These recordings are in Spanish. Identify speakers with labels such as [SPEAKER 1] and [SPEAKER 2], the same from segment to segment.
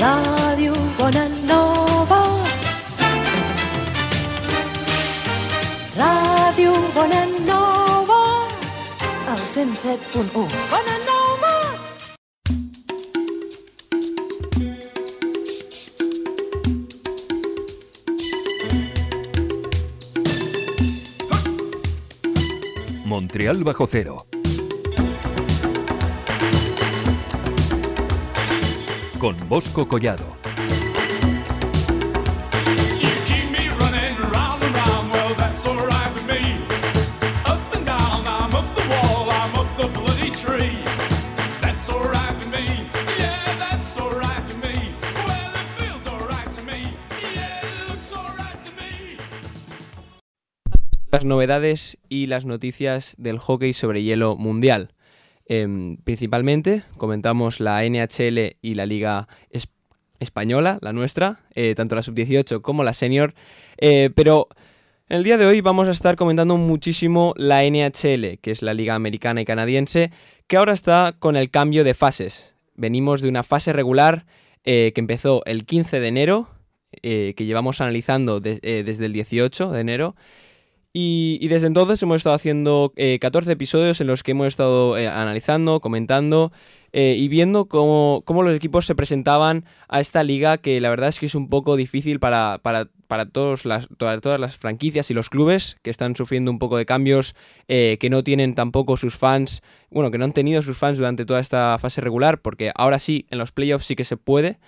[SPEAKER 1] Ràdio Bonanova. Ràdio Bonanova. El 107.1. Bonanova.
[SPEAKER 2] Montreal bajo cero. Con Bosco Collado.
[SPEAKER 3] Las novedades y las noticias del hockey sobre hielo mundial. Em, principalmente comentamos la NHL y la Liga es- Española, la nuestra, eh, tanto la sub-18 como la senior, eh, pero en el día de hoy vamos a estar comentando muchísimo la NHL, que es la Liga Americana y Canadiense, que ahora está con el cambio de fases. Venimos de una fase regular eh, que empezó el 15 de enero, que llevamos analizando de- desde el 18 de enero, y, y desde entonces hemos estado haciendo eh, 14 episodios en los que hemos estado eh, analizando, comentando eh, y viendo cómo, cómo los equipos se presentaban a esta liga que la verdad es que es un poco difícil para, para, para todos las, todas, todas las franquicias y los clubes que están sufriendo un poco de cambios, eh, que no tienen tampoco sus fans, bueno, que no han tenido sus fans durante toda esta fase regular, porque ahora sí, en los playoffs sí que se puede.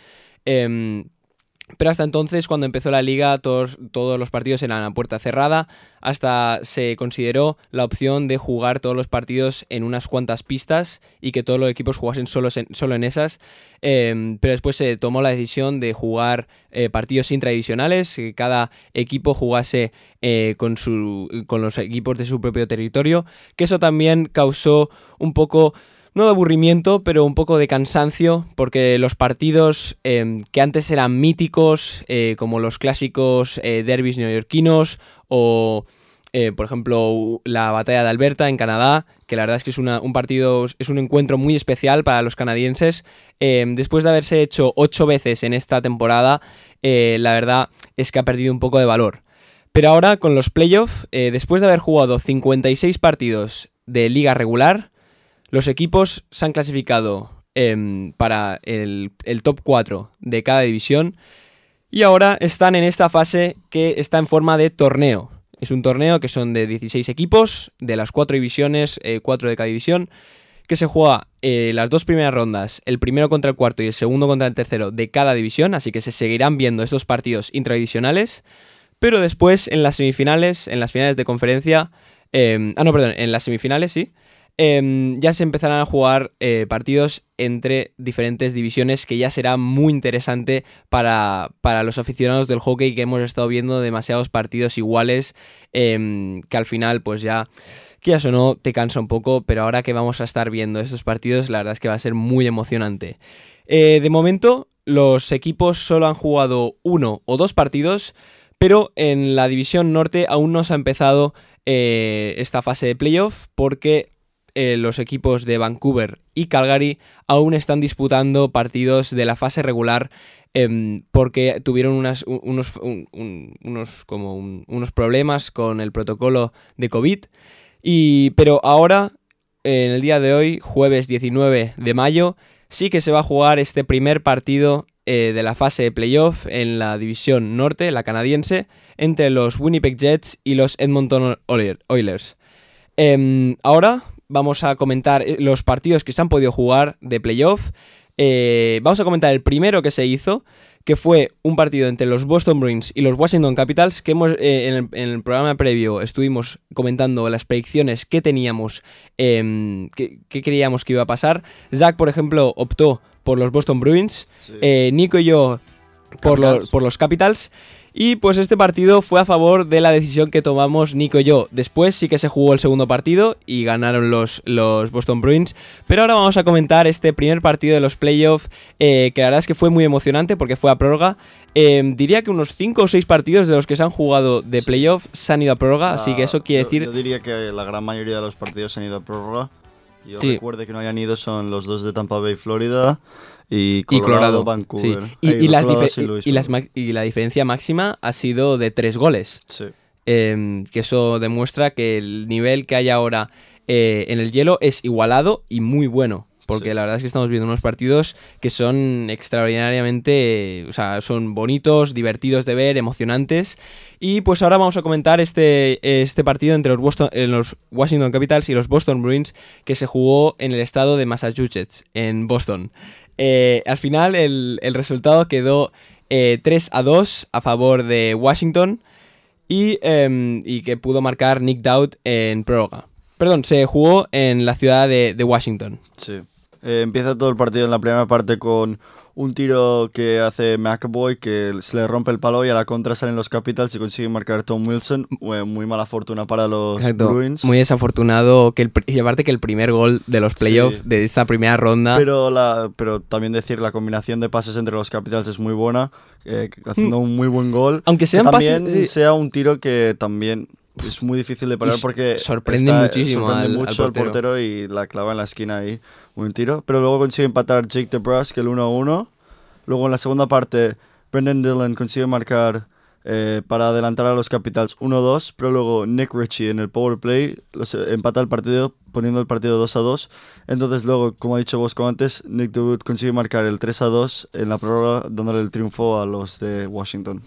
[SPEAKER 3] Em, pero hasta entonces, cuando empezó la liga, todos, todos los partidos eran a puerta cerrada, hasta se consideró la opción de jugar todos los partidos en unas cuantas pistas y que todos los equipos jugasen solo en, solo en esas. Eh, pero después se tomó la decisión de jugar eh, partidos intradivisionales, que cada equipo jugase eh, con, su, con los equipos de su propio territorio, que eso también causó un poco no de aburrimiento, pero un poco de cansancio, porque los partidos eh, que antes eran míticos, eh, como los clásicos eh, derbis neoyorquinos o, eh, por ejemplo, la batalla de Alberta en Canadá, que la verdad es que es un partido, es un encuentro muy especial para los canadienses, eh, después de haberse hecho ocho veces en esta temporada, eh, la verdad es que ha perdido un poco de valor. Pero ahora con los playoffs, después de haber jugado 56 partidos de liga regular, los equipos se han clasificado em, para el, top 4 de cada división y ahora están en esta fase que está en forma de torneo. Es un torneo que son de 16 equipos, de las 4 divisiones, 4 de cada división, que se juega eh, las dos primeras rondas, el primero contra el cuarto y el segundo contra el tercero de cada división, así que se seguirán viendo estos partidos intradivisionales, pero después en las semifinales, en las finales de conferencia, em, ah no, perdón, en las semifinales sí, em, ya se empezarán a jugar eh, partidos entre diferentes divisiones que ya será muy interesante para, para los aficionados del hockey que hemos estado viendo demasiados partidos iguales em, que al final pues ya quieras o no te cansa un poco pero ahora que vamos a estar viendo estos partidos la verdad es que va a ser muy emocionante. Eh, de momento los equipos solo han jugado uno o dos partidos pero en la división norte aún no se ha empezado eh, esta fase de playoff porque eh, los equipos de Vancouver y Calgary aún están disputando partidos de la fase regular em, porque tuvieron unos, un- un- unos, como un- unos problemas con el protocolo de COVID. Y, pero ahora, en el día de hoy, jueves 19 de mayo, sí que se va a jugar este primer partido eh, de la fase de playoff en la división norte, la canadiense, entre los Winnipeg Jets y los Edmonton Oiler- Oilers. Em, ahora vamos a comentar eh, los partidos que se han podido jugar de playoff. Eh, vamos a comentar el primero que se hizo, que fue un partido entre los Boston Bruins y los Washington Capitals, que hemos, eh, en, el, en el programa previo estuvimos comentando las predicciones que teníamos, em, que, que creíamos que iba a pasar. Zach, por ejemplo, optó por los Boston Bruins, Nico y yo por los, por los Capitals. Y pues este partido fue a favor de la decisión que tomamos Nico y yo. Después sí que se jugó el segundo partido y ganaron los, los Boston Bruins. Pero ahora vamos a comentar este primer partido de los playoffs, eh, que la verdad es que fue muy emocionante porque fue a prórroga. Eh, diría que unos 5 o 6 partidos de los que se han jugado de playoff se han ido a prórroga, así que eso quiere
[SPEAKER 4] Yo-
[SPEAKER 3] decir...
[SPEAKER 4] Yo diría que la gran mayoría de los partidos han ido a prórroga. Yo
[SPEAKER 3] Sí.
[SPEAKER 4] recuerde que no hayan ido son los dos de Tampa Bay, Florida y
[SPEAKER 3] y
[SPEAKER 4] Colorado. Vancouver.
[SPEAKER 3] sí. Y,
[SPEAKER 4] Ay,
[SPEAKER 3] y las
[SPEAKER 4] Colorado,
[SPEAKER 3] las ma- y la diferencia máxima ha sido de tres goles.
[SPEAKER 4] Sí.
[SPEAKER 3] em, que eso demuestra que el nivel que hay ahora eh, en el hielo es igualado y muy bueno. Porque
[SPEAKER 4] Sí.
[SPEAKER 3] la verdad es que estamos viendo unos partidos que son extraordinariamente, o sea, son bonitos, divertidos de ver, emocionantes. Y pues ahora vamos a comentar este, este partido entre los, Boston, eh, los Washington Capitals y los Boston Bruins que se jugó en el estado de Massachusetts, en Boston. Eh, al final el, el resultado quedó eh, 3 a 2 a favor de Washington y, em, y que pudo marcar Nick Dowd en prórroga. Perdón, se jugó en la ciudad de, de Washington.
[SPEAKER 4] Sí. Eh, empieza todo el partido en la primera parte con un tiro que hace McAvoy que se le rompe el palo y a la contra salen los Capitals y consiguen marcar Tom Wilson. Eh, Muy mala fortuna para los
[SPEAKER 3] Exacto.
[SPEAKER 4] Bruins.
[SPEAKER 3] Muy desafortunado que el, y aparte que el primer gol de los playoffs
[SPEAKER 4] Sí.
[SPEAKER 3] de esta primera ronda
[SPEAKER 4] Pero, la, pero también decir la combinación de pases entre los Capitals es muy buena, eh, haciendo un muy buen gol.
[SPEAKER 3] Aunque
[SPEAKER 4] Que
[SPEAKER 3] sean pases-
[SPEAKER 4] también
[SPEAKER 3] sí.
[SPEAKER 4] sea un tiro que también es muy difícil de parar porque
[SPEAKER 3] sorprende muchísimo
[SPEAKER 4] sorprende
[SPEAKER 3] al-
[SPEAKER 4] mucho al
[SPEAKER 3] portero.
[SPEAKER 4] portero. y la clava en la esquina ahí un tiro. Pero luego consigue empatar Jake DeBrusque el 1-1 luego en la segunda parte Brendan Dillon consigue marcar eh, para adelantar a los Capitals 1-2 pero luego Nick Ritchie en el power play los, eh, empata el partido poniendo el partido 2-2 entonces luego como ha dicho Bosco antes Nick DeWitt consigue marcar el 3-2 en la prórroga dándole el triunfo a los de Washington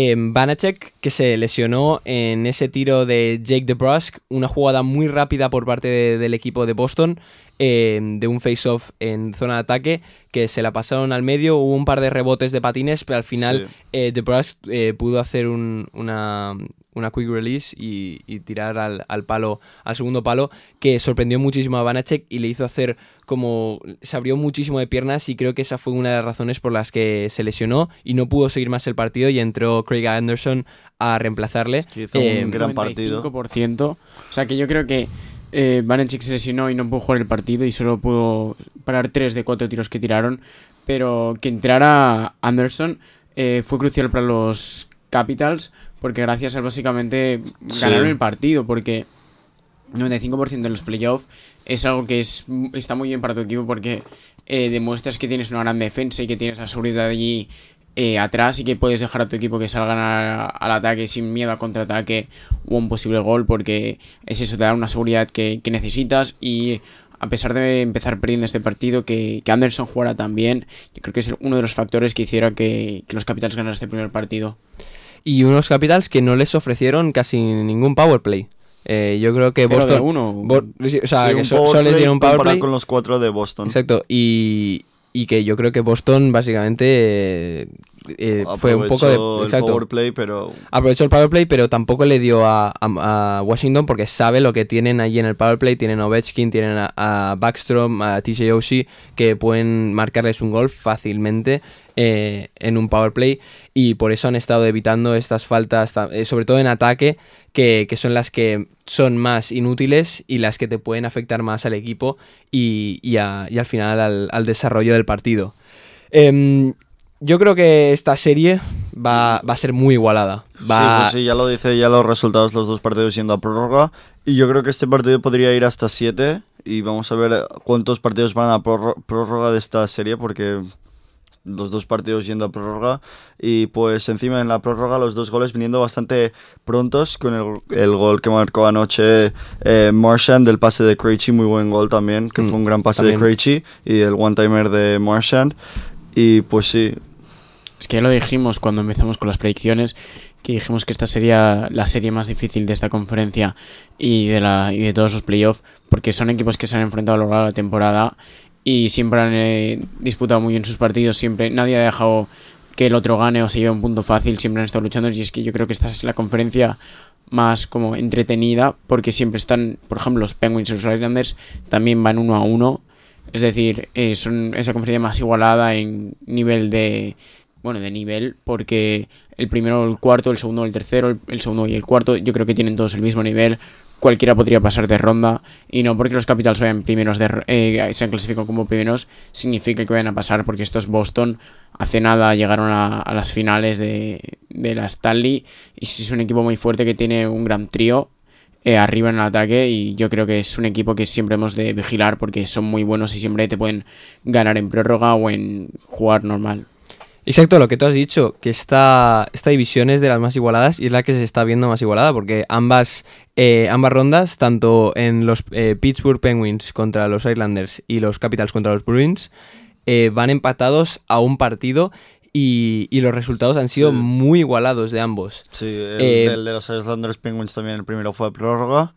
[SPEAKER 3] em, Vanacek que se lesionó en ese tiro de Jake DeBrusque, una jugada muy rápida por parte de- del equipo de Boston, em, de un face-off en zona de ataque, que se la pasaron al medio, hubo un par de rebotes de patines, pero al final
[SPEAKER 4] Sí.
[SPEAKER 3] eh, DeBrusque eh, pudo hacer un- una, una quick release y, y tirar al, al palo, al segundo palo, que sorprendió muchísimo a Vanacek y le hizo hacer como se abrió muchísimo de piernas y creo que esa fue una de las razones por las que se lesionó y no pudo seguir más el partido y entró Craig Anderson a reemplazarle.
[SPEAKER 4] que hizo
[SPEAKER 3] Eh,
[SPEAKER 4] un gran partido
[SPEAKER 5] 95%. O sea que yo creo que eh, se lesionó y no pudo jugar el partido y solo pudo parar tres de cuatro tiros que tiraron. Pero que entrara Anderson eh, fue crucial para los Capitals porque gracias a él básicamente
[SPEAKER 4] Sí.
[SPEAKER 5] ganaron el partido porque 95% en los playoffs es algo que es, está muy bien para tu equipo porque eh, demuestras que tienes una gran defensa y que tienes la seguridad allí eh, atrás y que puedes dejar a tu equipo que salgan a- al ataque sin miedo a contraataque o a un posible gol porque es eso, te da una seguridad que, que necesitas y a pesar de empezar perdiendo este partido, que, que Anderson jugara tan bien, yo creo que es uno de los factores que hiciera que, que los Capitals ganaran este primer partido.
[SPEAKER 3] Y unos Capitals que no les ofrecieron casi ningún power play. Eh, yo creo que Boston...
[SPEAKER 5] uno.
[SPEAKER 3] Bo- o sea,
[SPEAKER 4] Sí,
[SPEAKER 3] que
[SPEAKER 4] un
[SPEAKER 3] so-
[SPEAKER 4] power
[SPEAKER 3] solo les
[SPEAKER 4] play
[SPEAKER 3] dieron un power play.
[SPEAKER 4] con los cuatro de Boston.
[SPEAKER 3] Exacto. Y, y que yo creo que Boston básicamente eh, fue un poco de...
[SPEAKER 4] el
[SPEAKER 3] Exacto.
[SPEAKER 4] power play, pero
[SPEAKER 3] Aprovechó el power play, pero tampoco le dio a, a- a Washington porque sabe lo que tienen allí en el power play. Tienen a Ovechkin, tienen a, a Backstrom, a TJ Oshie, que pueden marcarles un gol fácilmente eh, en un power play. Y por eso han estado evitando estas faltas, ta- eh, sobre todo en ataque, que, que son las que son más inútiles y las que te pueden afectar más al equipo y, y a- y al final al, al desarrollo del partido. Em, yo creo que esta serie va, va a ser muy igualada. Va,
[SPEAKER 4] sí, pues sí, ya lo dice ya los resultados los dos partidos yendo a prórroga y yo creo que este partido podría ir hasta 7 y vamos a ver cuántos partidos van a prórro- prórroga de esta serie porque los dos partidos yendo a prórroga y pues encima en la prórroga los dos goles viniendo bastante prontos con el, el gol que marcó anoche eh, Marchand del pase de Krejci, muy buen gol también, que
[SPEAKER 3] Mm,
[SPEAKER 4] fue un gran pase
[SPEAKER 3] también.
[SPEAKER 4] de Krejci y el one-timer de Marchand y pues sí,
[SPEAKER 5] Es que ya lo dijimos cuando empezamos con las predicciones, que dijimos que esta sería la serie más difícil de esta conferencia y de, la, y de todos los playoffs, porque son equipos que se han enfrentado a lo largo de la temporada y siempre han eh, disputado muy bien sus partidos, siempre nadie ha dejado que el otro gane o se lleve un punto fácil, siempre han estado luchando y es que yo creo que esta es la conferencia más como entretenida porque siempre están, por ejemplo, los Penguins y los Islanders también van uno a uno, es decir, eh, son esa conferencia más igualada en nivel de bueno, de nivel, porque el primero, el cuarto, el segundo, el tercero, el, segundo y el cuarto, yo creo que tienen todos el mismo nivel. Cualquiera podría pasar de ronda y no porque los Capitals vayan primeros, eh, se han clasificado como primeros, significa que vayan a pasar, porque estos Boston hace nada llegaron a, las finales de, de la Stanley y sí es un equipo muy fuerte que tiene un gran trío eh, arriba en el ataque y yo creo que es un equipo que siempre hemos de vigilar porque son muy buenos y siempre te pueden ganar en prórroga o en jugar normal.
[SPEAKER 3] Exacto, lo que tú has dicho, que esta, esta división es de las más igualadas y es la que se está viendo más igualada, porque ambas, eh, ambas rondas, tanto en los eh, Pittsburgh Penguins contra los Islanders y los Capitals contra los Bruins, van empatados a un partido y, y los resultados han sido
[SPEAKER 4] Sí.
[SPEAKER 3] muy igualados de ambos.
[SPEAKER 4] Sí, el,
[SPEAKER 3] Eh,
[SPEAKER 4] el de los Islanders Penguins también, el primero fue a prórroga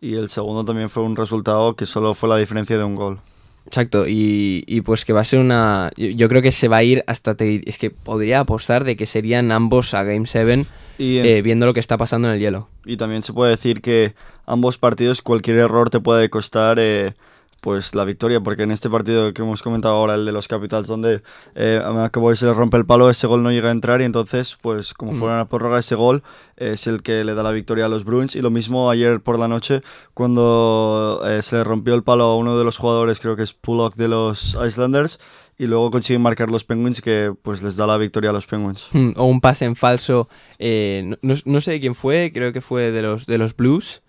[SPEAKER 4] y el segundo también fue un resultado que solo fue la diferencia de un gol.
[SPEAKER 3] Exacto, y, y pues que va a ser una... Yo, yo creo que se va a ir hasta... te- es que podría apostar de que serían ambos a Game 7
[SPEAKER 4] Y, en-
[SPEAKER 3] eh, viendo lo que está pasando en el hielo.
[SPEAKER 4] y también se puede decir que ambos partidos cualquier error te puede costar eh, pues la victoria, porque en este partido que hemos comentado ahora, el de los Capitals, donde eh, a McAvoy se le rompe el palo, ese gol no llega a entrar y entonces, pues como
[SPEAKER 3] Mm.
[SPEAKER 4] fuera una prórroga, ese gol es el que le da la victoria a los Bruins. Y lo mismo ayer por la noche, cuando eh, se le rompió el palo a uno de los jugadores, creo que es Pullock de los Islanders, y luego consiguen marcar los Penguins, que pues les da la victoria a los Penguins.
[SPEAKER 3] Mm, O un pase en falso. eh, no, no- no sé de quién fue, creo que fue de los, de los Blues.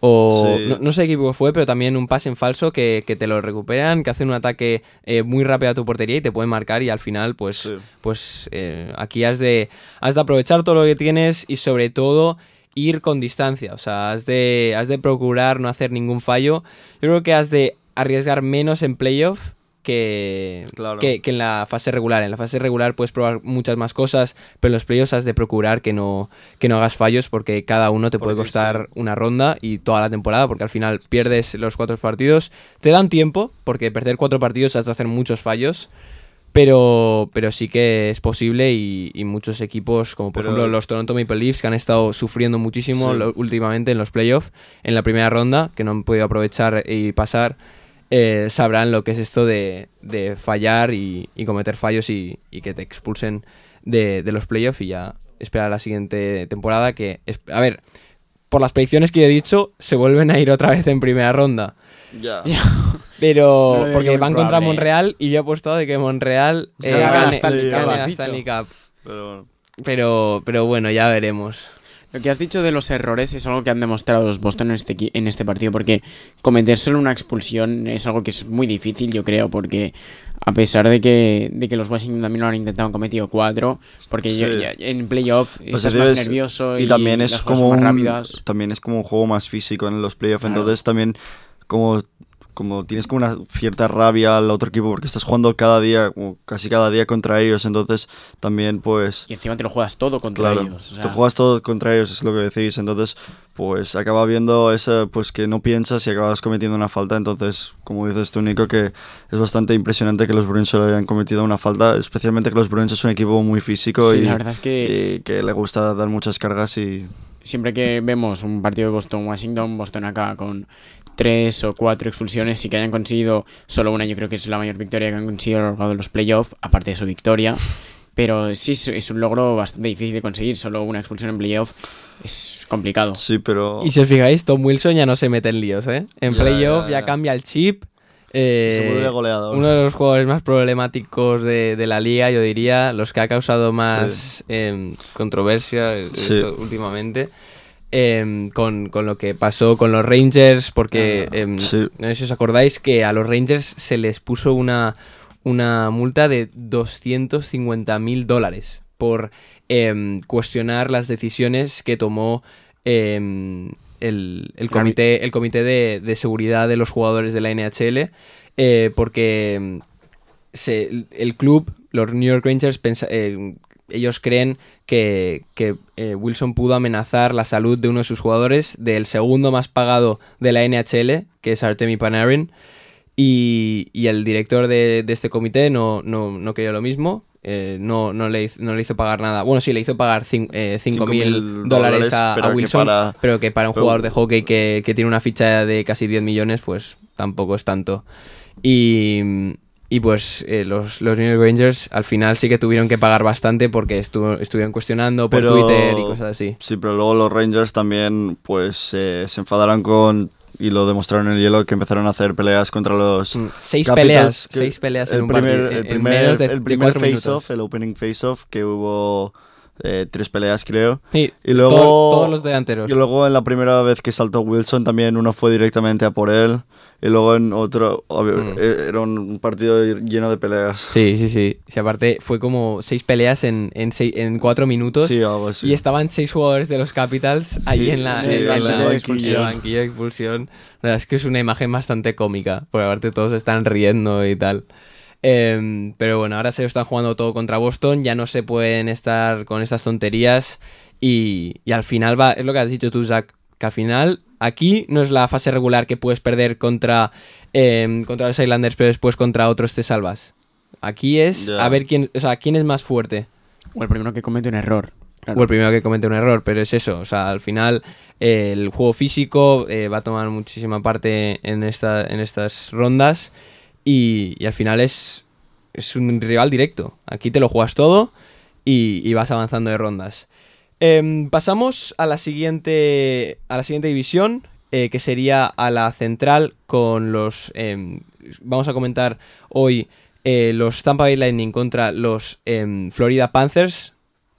[SPEAKER 3] O
[SPEAKER 4] Sí.
[SPEAKER 3] no, no sé qué equipo fue, pero también un pase en falso que, que te lo recuperan, que hacen un ataque eh, muy rápido a tu portería y te pueden marcar y al final pues,
[SPEAKER 4] Sí.
[SPEAKER 3] pues eh, aquí has de, has de aprovechar todo lo que tienes y sobre todo ir con distancia. O sea, has de, has de procurar no hacer ningún fallo. Yo creo que has de arriesgar menos en playoff que,
[SPEAKER 4] Claro.
[SPEAKER 3] que, que en la fase regular. En la fase regular puedes probar muchas más cosas, pero en los playoffs has de procurar que no, que no hagas fallos porque cada uno te puede costar una ronda y toda la temporada porque al final pierdes los cuatro partidos. Te dan tiempo porque perder cuatro partidos has de hacer muchos fallos. Pero, pero sí que es posible y, y muchos equipos, como por
[SPEAKER 4] Pero-
[SPEAKER 3] ejemplo los Toronto Maple Leafs, que han estado sufriendo muchísimo
[SPEAKER 4] Sí.
[SPEAKER 3] lo- últimamente en los playoffs, en la primera ronda, que no han podido aprovechar y pasar, eh, sabrán lo que es esto de, de fallar y, y cometer fallos y, y que te expulsen de, de los playoffs y ya esperar la siguiente temporada que, a ver, por las predicciones que yo he dicho, se vuelven a ir otra vez en primera ronda.
[SPEAKER 4] Ya.
[SPEAKER 3] Pero
[SPEAKER 5] No
[SPEAKER 3] porque van contra. Monreal y yo he apostado de que Monreal eh, gane,
[SPEAKER 4] la Stanley Cup,
[SPEAKER 3] gane
[SPEAKER 5] has
[SPEAKER 3] la
[SPEAKER 5] dicho.
[SPEAKER 3] Stanley Cup.
[SPEAKER 4] Pero bueno.
[SPEAKER 3] Pero, pero bueno, ya veremos.
[SPEAKER 5] Lo que has dicho de los errores es algo que han demostrado los Boston en este, en este partido, porque cometer solo una expulsión es algo que es muy difícil, yo creo, porque a pesar de que, de que los Washington también lo han intentado, han cometido cuatro, porque yo- ya- en playoff
[SPEAKER 4] Pues
[SPEAKER 5] estás más nervioso y,
[SPEAKER 4] y también es como un, también es como un juego más físico en los playoffs
[SPEAKER 5] Claro.
[SPEAKER 4] entonces también como como tienes como una cierta rabia al otro equipo porque estás jugando cada día como casi cada día contra ellos entonces también pues
[SPEAKER 5] Y encima te lo juegas todo contra
[SPEAKER 4] claro
[SPEAKER 5] ellos. o sea,
[SPEAKER 4] tú juegas todo contra ellos es lo que decís entonces pues acaba viendo ese pues que no piensas y acabas cometiendo una falta entonces como dices tú Nico que es bastante impresionante que los Bruins solo hayan cometido una falta especialmente que los Bruins es un equipo muy físico
[SPEAKER 5] Sí,
[SPEAKER 4] y,
[SPEAKER 5] la verdad es que
[SPEAKER 4] y que le gusta dar muchas cargas y
[SPEAKER 5] siempre que vemos un partido de Boston-Washington, Boston acaba con tres o cuatro expulsiones y que hayan conseguido solo una, yo creo que es la mayor victoria que han conseguido a lo largo de los playoffs, aparte de su victoria. Pero sí, es- un logro bastante difícil de conseguir, solo una expulsión en playoff es complicado.
[SPEAKER 4] sí pero
[SPEAKER 3] Y si os fijáis, Tom Wilson ya no se mete en líos, ¿eh? En
[SPEAKER 4] Ya,
[SPEAKER 3] playoff
[SPEAKER 4] ya,
[SPEAKER 3] ya,
[SPEAKER 4] ya.
[SPEAKER 3] cambia el chip. eh,
[SPEAKER 4] se vuelve goleador.
[SPEAKER 3] uno de los jugadores más problemáticos de, de la liga, yo diría, los que ha causado más em, controversia eh,
[SPEAKER 4] Sí.
[SPEAKER 3] esto últimamente. Em, con, con lo que pasó con los Rangers, porque
[SPEAKER 5] Ah,
[SPEAKER 3] em,
[SPEAKER 4] sí.
[SPEAKER 3] no sé si os acordáis que a los Rangers se les puso una, una multa de 250 mil dólares por em, cuestionar las decisiones que tomó el, el comité, el comité de, de seguridad de los jugadores de la NHL, eh, porque se- el- el club, los New York Rangers, pensa- eh, ellos creen que, que, eh, Wilson pudo amenazar la salud de uno de sus jugadores, del segundo más pagado de la NHL, que es Artemi Panarin, y, y el director de, de este comité no, no, no lo mismo. eh, no, no, le hizo, no le hizo pagar nada. Bueno, sí, le hizo pagar 5
[SPEAKER 4] Cinco
[SPEAKER 3] mil
[SPEAKER 4] mil
[SPEAKER 3] dólares a, a
[SPEAKER 4] pero que
[SPEAKER 3] Wilson,
[SPEAKER 4] para-
[SPEAKER 3] pero que para un jugador de hockey que, que tiene una ficha de casi 10 millones, pues tampoco es tanto. Y, y pues eh, los, los New York Rangers al final sí que tuvieron que pagar bastante porque estu- estuvieron cuestionando por
[SPEAKER 4] Pero-
[SPEAKER 3] Twitter y cosas así.
[SPEAKER 4] Sí, pero luego los Rangers también pues eh, se enfadaron con y lo demostraron en el hielo que empezaron a hacer peleas contra los
[SPEAKER 3] Mm, Seis
[SPEAKER 4] Capitals,
[SPEAKER 3] peleas,
[SPEAKER 4] que
[SPEAKER 3] seis peleas en
[SPEAKER 4] el
[SPEAKER 3] un
[SPEAKER 4] primer,
[SPEAKER 3] partido.
[SPEAKER 4] el
[SPEAKER 3] en-
[SPEAKER 4] primer,
[SPEAKER 3] menos de,
[SPEAKER 4] el primer face off, el opening face off que hubo eh, tres peleas, creo.
[SPEAKER 3] Sí,
[SPEAKER 4] Y luego-
[SPEAKER 3] to- todos los delanteros.
[SPEAKER 4] Y luego en la primera vez que saltó Wilson también uno fue directamente a por él. Y luego en otro,
[SPEAKER 3] Mm.
[SPEAKER 4] eh, era un partido lleno de peleas.
[SPEAKER 3] Sí, sí, sí. Y aparte fue como seis peleas en, en, cuatro minutos.
[SPEAKER 4] Sí, algo así.
[SPEAKER 3] Y estaban seis jugadores de los Capitals ahí en la,
[SPEAKER 4] sí,
[SPEAKER 3] en, la- banquillo expulsión. La verdad es que es una imagen bastante cómica, porque aparte todos están riendo y tal. Em, pero bueno, ahora se están jugando todo contra Boston, ya no se pueden estar con estas tonterías y, y al final va, es lo que has dicho tú, Zach, que al final aquí no es la fase regular que puedes perder contra, em, contra los Islanders, pero después contra otros te salvas. Aquí es a ver quién, o sea, quién es más fuerte.
[SPEAKER 5] O el primero que comete un error. Claro.
[SPEAKER 3] O el primero que comete un error, pero es eso. O sea, al final eh, el juego físico eh, va a tomar muchísima parte en, esta, en estas rondas y, y al final es, es un rival directo. Aquí te lo juegas todo y, y vas avanzando de rondas. Em, pasamos a la siguiente, a la siguiente división, eh, que sería a la central con los... em, vamos a comentar hoy eh, los Tampa Bay Lightning contra los em, Florida Panthers.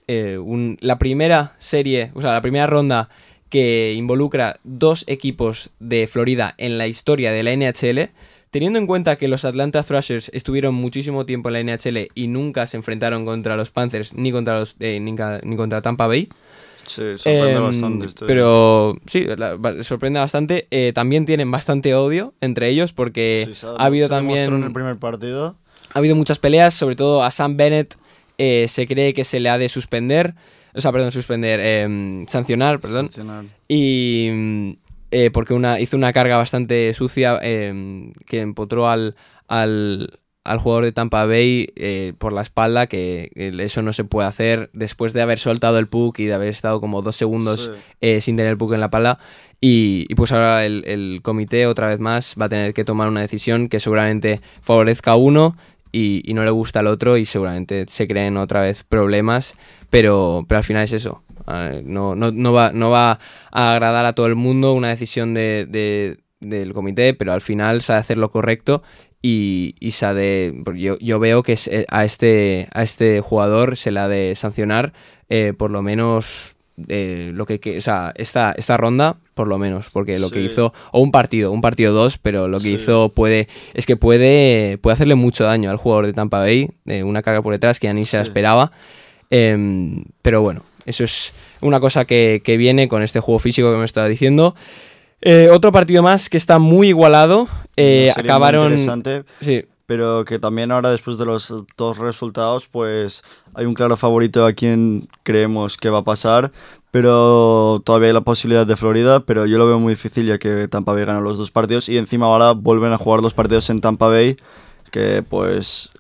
[SPEAKER 3] Eh, la primera serie, o sea, la primera ronda que involucra dos equipos de Florida en la historia de la NHL. Teniendo en cuenta que los Atlanta Thrashers estuvieron muchísimo tiempo en la NHL y nunca se enfrentaron contra los Panthers ni contra los eh, ni, contra Tampa Bay.
[SPEAKER 4] Sí, sorprende
[SPEAKER 3] Em,
[SPEAKER 4] bastante. esto.
[SPEAKER 3] Pero sí, la- sorprende bastante. Eh, también tienen bastante odio entre ellos porque
[SPEAKER 4] Sí,
[SPEAKER 3] ha habido
[SPEAKER 4] se
[SPEAKER 3] también
[SPEAKER 4] en el primer partido.
[SPEAKER 3] ha habido muchas peleas, sobre todo a Sam Bennett eh, se cree que se le ha de suspender, o sea, perdón, suspender, em, sancionar, perdón,
[SPEAKER 4] Sancionar.
[SPEAKER 3] y eh, porque una, hizo una carga bastante sucia em, que empotró al, al, al jugador de Tampa Bay eh, por la espalda, que eh, eso no se puede hacer después de haber soltado el puck y de haber estado como dos segundos
[SPEAKER 4] Sí.
[SPEAKER 3] eh, sin tener el puck en la pala. Y, y pues ahora el, el comité otra vez más va a tener que tomar una decisión que seguramente favorezca a uno y, y no le gusta al otro y seguramente se creen otra vez problemas, pero, pero al final es eso. Eh, No, no, no, va, no va a agradar a todo el mundo una decisión de, de- del comité, pero al final de hacer lo correcto y, y se ha de... porque Yo, yo veo que se- a, este, a este jugador se le ha de sancionar eh, por lo menos eh, lo que, que- o sea, esta, esta ronda, por lo menos, porque lo que hizo, o un partido, un partido dos, pero lo que
[SPEAKER 4] Sí.
[SPEAKER 3] hizo puede, es que puede, puede hacerle mucho daño al jugador de Tampa Bay, eh, una carga por detrás que ya ni se la esperaba, Em, pero bueno, eso es una cosa que, que viene con este juego físico que me estaba diciendo. Eh, otro partido más que está muy igualado, eh, acabaron...
[SPEAKER 4] interesante,
[SPEAKER 3] Sí,
[SPEAKER 4] pero que también ahora después de los dos resultados, pues hay un claro favorito a quien creemos que va a pasar, pero todavía hay la posibilidad de Florida, pero yo lo veo muy difícil ya que Tampa Bay gana los dos partidos y encima ahora vuelven a jugar los partidos en Tampa Bay, que pues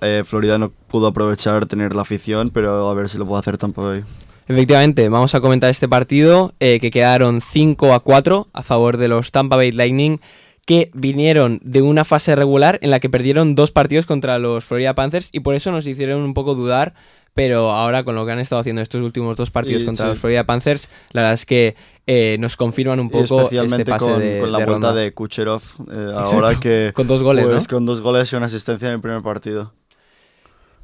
[SPEAKER 4] eh, Florida no pudo aprovechar tener la afición, pero a ver si lo puede hacer Tampa Bay.
[SPEAKER 3] Efectivamente, vamos a comentar este partido eh, que quedaron 5 a 4 a favor de los Tampa Bay Lightning que vinieron de una fase regular en la que perdieron dos partidos contra los Florida Panthers y por eso nos hicieron un poco dudar, pero ahora con lo que han estado haciendo estos últimos dos partidos
[SPEAKER 4] Y,
[SPEAKER 3] contra
[SPEAKER 4] sí.
[SPEAKER 3] los Florida Panthers, la verdad es que eh, nos confirman un
[SPEAKER 4] Y
[SPEAKER 3] poco
[SPEAKER 4] especialmente
[SPEAKER 3] este pase
[SPEAKER 4] con,
[SPEAKER 3] de,
[SPEAKER 4] con la
[SPEAKER 3] de
[SPEAKER 4] vuelta
[SPEAKER 3] ronda.
[SPEAKER 4] de Kucherov, eh, ahora que...
[SPEAKER 3] Con dos goles,
[SPEAKER 4] pues,
[SPEAKER 3] ¿no?
[SPEAKER 4] con dos goles y una asistencia en el primer partido.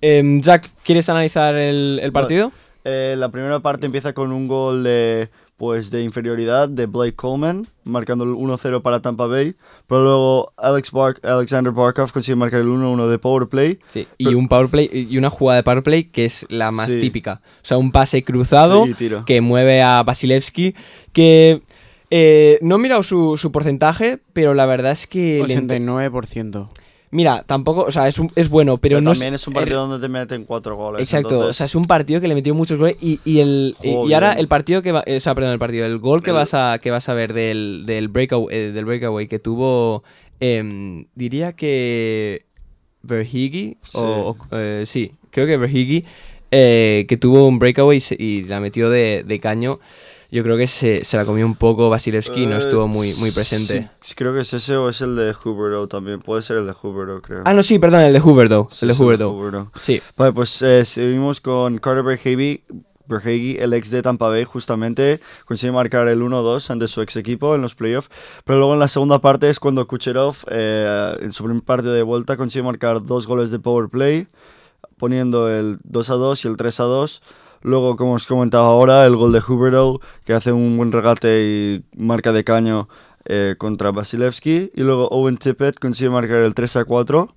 [SPEAKER 3] Em, Jack, ¿quieres analizar el, el partido?
[SPEAKER 4] Eh, la primera parte empieza con un gol de, pues, de inferioridad de Blake Coleman, marcando el 1-0 para Tampa Bay. Pero luego Alex Bar- Alexander Barkov consigue marcar el 1-1 de power play.
[SPEAKER 3] Sí, y
[SPEAKER 4] Pero-
[SPEAKER 3] un power play y una jugada de power play que es la más
[SPEAKER 4] Sí.
[SPEAKER 3] típica. O sea, un pase cruzado
[SPEAKER 4] Sí, tiro.
[SPEAKER 3] que mueve a Vasilevsky, que eh, no he mirado su, su porcentaje, pero la verdad es que... le ent-
[SPEAKER 5] 89%.
[SPEAKER 3] Mira, tampoco, o sea, es, un- es bueno, pero,
[SPEAKER 4] Pero
[SPEAKER 3] no
[SPEAKER 4] también es un partido donde te meten cuatro goles.
[SPEAKER 3] Exacto,
[SPEAKER 4] entonces-
[SPEAKER 3] o sea, es un partido que le metió muchos goles y, y el y, ahora el partido que va, eh, o sea, perdón, el partido, el gol que
[SPEAKER 4] El-
[SPEAKER 3] vas a que vas a ver del del breakaway, eh, del breakaway que tuvo em, diría que Verhigi
[SPEAKER 4] Sí.
[SPEAKER 3] o, o- eh, sí, creo que Verhigi eh, que tuvo un breakaway y, se- y la metió de, de caño. Yo creo que se, se la comió un poco Vasilevsky no
[SPEAKER 4] Eh,
[SPEAKER 3] estuvo muy, muy presente.
[SPEAKER 4] sí, creo que es ese o es el de Huberto también. Puede ser el de Huberto, creo.
[SPEAKER 3] Ah, no, sí, perdón, el de Huberto.
[SPEAKER 4] Sí,
[SPEAKER 3] el de. Huberto. Sí.
[SPEAKER 4] Vale, pues eh, seguimos con Carter Verhage, el ex de Tampa Bay, justamente consigue marcar el 1-2 ante su ex equipo en los playoffs. Pero luego en la segunda parte es cuando Kucherov, eh, en su primer parte de vuelta, consigue marcar dos goles de power play, poniendo el 2-2 y el 3-2. Luego, como os comentaba ahora, el gol de Huberto, que hace un buen regate y marca de caño eh, contra Vasilevsky. Y luego Owen Tippett consigue marcar el 3 a 4.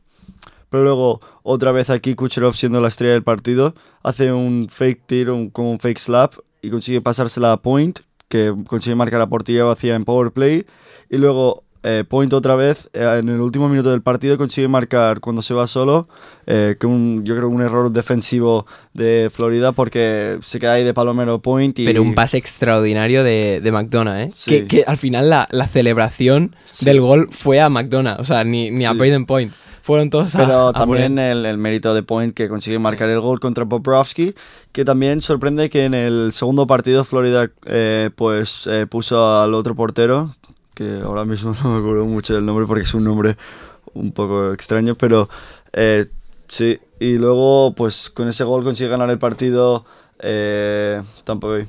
[SPEAKER 4] Pero luego, otra vez aquí, Kucherov siendo la estrella del partido, hace un fake tiro, un- como un fake slap, y consigue pasársela a Point, que consigue marcar la portería vacía en power play. Y luego, eh, Point otra vez, eh, en el último minuto del partido, consigue marcar cuando se va solo, eh, que un, yo creo un error defensivo de Florida, porque se queda ahí de palomero Point. Y,
[SPEAKER 3] Pero un pase extraordinario de, de McDonough, ¿eh?
[SPEAKER 4] Sí.
[SPEAKER 3] Que, que al final la, la celebración
[SPEAKER 4] Sí.
[SPEAKER 3] del gol fue a McDonough, o sea, ni, ni a
[SPEAKER 4] Sí.
[SPEAKER 3] Braden Point. Fueron todos a,
[SPEAKER 4] Pero
[SPEAKER 3] a
[SPEAKER 4] también
[SPEAKER 3] él.
[SPEAKER 4] el, el mérito de Point que consigue marcar el gol contra Bobrovsky, que también sorprende que en el segundo partido Florida eh, pues eh, puso al otro portero, que ahora mismo no me acuerdo mucho del nombre porque es un nombre un poco extraño, pero eh, sí, y luego pues con ese gol consigue ganar el partido eh, Tampa Bay.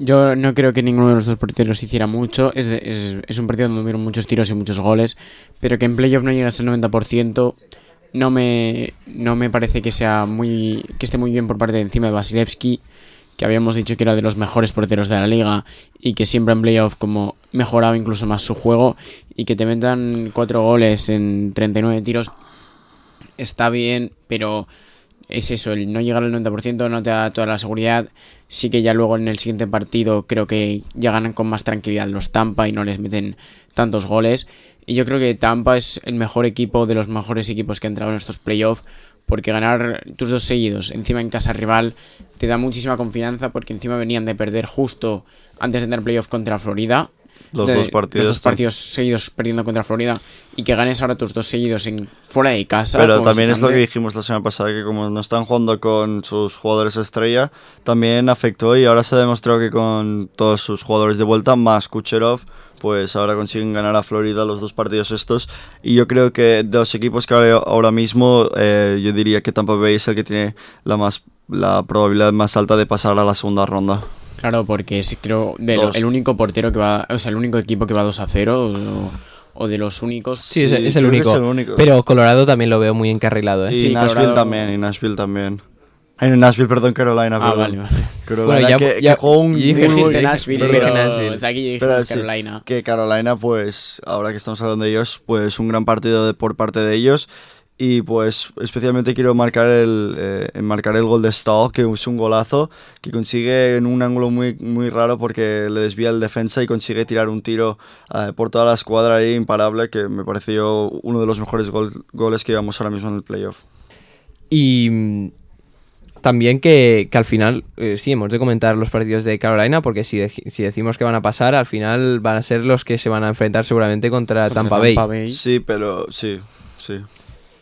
[SPEAKER 5] Yo no creo que ninguno de los dos porteros hiciera mucho. Es, es un partido donde hubieron muchos tiros y muchos goles. Pero que en playoff no llegas al 90%. No me, no me parece que sea muy. que esté muy bien por parte de encima de Vasilevsky. Que habíamos dicho que era de los mejores porteros de la liga. Y que siempre en playoff como mejoraba incluso más su juego. Y que te metan cuatro goles en 39 tiros. Está bien, pero es eso, el no llegar al 90% no te da toda la seguridad. Sí que ya luego en el siguiente partido creo que ya ganan con más tranquilidad los Tampa y no les meten tantos goles. Y yo creo que Tampa es el mejor equipo de los mejores equipos que han entrado en estos playoffs. Porque ganar tus dos seguidos encima en casa rival te da muchísima confianza porque encima venían de perder justo antes de entrar en playoff contra Florida.
[SPEAKER 4] Los
[SPEAKER 5] De-
[SPEAKER 4] dos partidos.
[SPEAKER 5] Los dos partidos seguidos perdiendo contra Florida y que ganes ahora tus dos seguidos en fuera de casa.
[SPEAKER 4] Pero también es lo que dijimos la semana pasada, que como no están jugando con sus jugadores estrella, también afectó y ahora se ha demostrado que con todos sus jugadores de vuelta, más Kucherov, pues ahora consiguen ganar a Florida los dos partidos estos. Y yo creo que de los equipos que hay ahora mismo, eh, yo diría que Tampa Bay es el que tiene la, más, la probabilidad más alta de pasar a la segunda ronda.
[SPEAKER 5] Claro, porque es creo de lo- el único portero que va, o sea, el único equipo que va 2 a 0 o, o de los únicos.
[SPEAKER 3] Sí, es,
[SPEAKER 4] Sí,
[SPEAKER 3] es el único.
[SPEAKER 4] es el único.
[SPEAKER 3] Pero Colorado también lo veo muy encarrilado, ¿eh?
[SPEAKER 4] Y
[SPEAKER 5] Sí,
[SPEAKER 4] Nashville
[SPEAKER 5] Colorado-
[SPEAKER 4] también, y Nashville también. No, Nashville, perdón, Carolina,
[SPEAKER 5] Ah,
[SPEAKER 4] perdón.
[SPEAKER 5] vale, vale.
[SPEAKER 4] Carolina,
[SPEAKER 3] Bueno, ya-
[SPEAKER 4] que,
[SPEAKER 3] ya-
[SPEAKER 4] que jugó un
[SPEAKER 3] y dije-
[SPEAKER 4] muy buen-
[SPEAKER 5] Dijiste
[SPEAKER 3] dije-
[SPEAKER 5] Nashville,
[SPEAKER 3] dije
[SPEAKER 5] pero
[SPEAKER 3] Nashville.
[SPEAKER 5] o sea, aquí
[SPEAKER 4] Pero sí,
[SPEAKER 5] Carolina.
[SPEAKER 4] que Carolina, pues, ahora que estamos hablando de ellos, pues un gran partido de- por parte de ellos. Y pues especialmente quiero marcar el, eh, marcar el gol de Stahl, que es un golazo, que consigue en un ángulo muy, muy raro porque le desvía el defensa y consigue tirar un tiro eh, por toda la escuadra ahí imparable, que me pareció uno de los mejores gol- goles que llevamos ahora mismo en el playoff.
[SPEAKER 3] Y también que, que al final, eh, sí, hemos de comentar los partidos de Carolina, porque si, si decimos que van a pasar, al final van a ser los que se van a enfrentar seguramente contra,
[SPEAKER 5] Contra
[SPEAKER 3] Tampa, Bay.
[SPEAKER 4] Sí, pero sí, sí.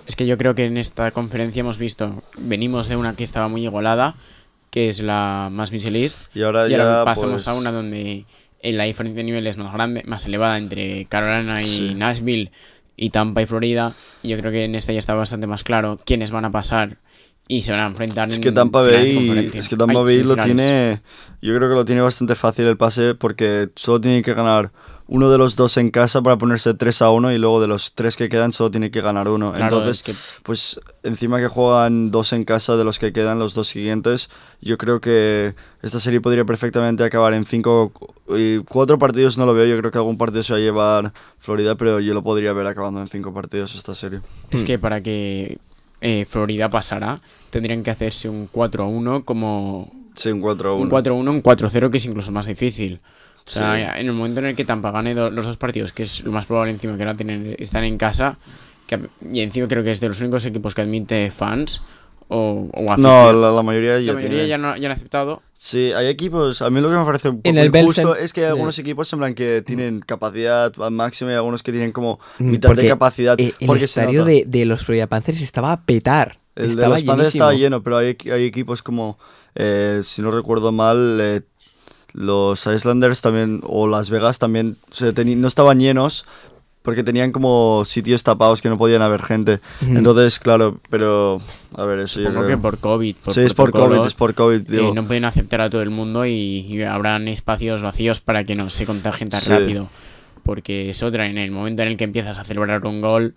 [SPEAKER 5] Es que yo creo que en esta conferencia hemos visto, venimos de una que estaba muy igualada, que es la más Missile East,
[SPEAKER 4] Y ahora
[SPEAKER 5] y ahora
[SPEAKER 4] ya,
[SPEAKER 5] pasamos
[SPEAKER 4] pues,
[SPEAKER 5] a una donde eh, la diferencia de nivel es más grande, más elevada entre Carolina y
[SPEAKER 4] Sí.
[SPEAKER 5] Nashville y Tampa y Florida. Y yo creo que en esta ya está bastante más claro quiénes van a pasar y se van a enfrentar
[SPEAKER 4] Es que Tampa Bay, es que Tampa
[SPEAKER 5] Ay,
[SPEAKER 4] Bay lo tiene, yo creo que lo tiene bastante fácil el pase porque solo tiene que ganar uno de los dos en casa para ponerse 3 a 1 y luego de los tres que quedan solo tiene que ganar uno.
[SPEAKER 5] Claro,
[SPEAKER 4] Entonces,
[SPEAKER 5] es que
[SPEAKER 4] pues encima que juegan dos en casa de los que quedan los dos siguientes, yo creo que esta serie podría perfectamente acabar en cinco y cuatro partidos no lo veo, yo creo que algún partido se va a llevar Florida, pero yo lo podría ver acabando en cinco partidos esta serie.
[SPEAKER 5] Es
[SPEAKER 3] Hmm.
[SPEAKER 5] que para que eh, Florida pasara, tendrían que hacerse un 4-1 como
[SPEAKER 4] Sí, un 4 a 1.
[SPEAKER 5] un 4-1, un 4-0, que es incluso más difícil. O sea,
[SPEAKER 4] Sí.
[SPEAKER 5] en el momento en el que Tampa gane do- los dos partidos, que es lo más probable encima que ahora tienen, están en casa, que, y encima creo que es de los únicos equipos que admite fans o, o
[SPEAKER 4] No, la, la mayoría ya
[SPEAKER 5] la mayoría
[SPEAKER 4] tiene.
[SPEAKER 5] ya, no, ya han aceptado.
[SPEAKER 4] Sí, hay equipos. A mí lo que me parece un poco
[SPEAKER 3] En el
[SPEAKER 4] injusto
[SPEAKER 3] Belsen-
[SPEAKER 4] es que hay algunos equipos en plan que tienen capacidad máxima y algunos que tienen como
[SPEAKER 3] Mm,
[SPEAKER 4] mitad de capacidad.
[SPEAKER 3] eh, el
[SPEAKER 4] porque se
[SPEAKER 3] estadio de, de los Florida Panthers estaba a petar.
[SPEAKER 4] El de
[SPEAKER 3] estaba
[SPEAKER 4] los Panthers estaba lleno, pero hay, hay equipos como, eh, si no recuerdo mal, eh, los Islanders también, o Las Vegas también, se no estaban llenos porque tenían como sitios tapados que no podían haber gente. Entonces, claro, pero, a ver, eso yo
[SPEAKER 5] Supongo
[SPEAKER 4] creo.
[SPEAKER 5] que por COVID. Por
[SPEAKER 4] sí, es por COVID, es por COVID,
[SPEAKER 5] eh,
[SPEAKER 4] digo.
[SPEAKER 5] no pueden aceptar a todo el mundo y, y habrán espacios vacíos para que no se contagien tan
[SPEAKER 4] Sí.
[SPEAKER 5] rápido. Porque es otra, en el momento en el que empiezas a celebrar un gol,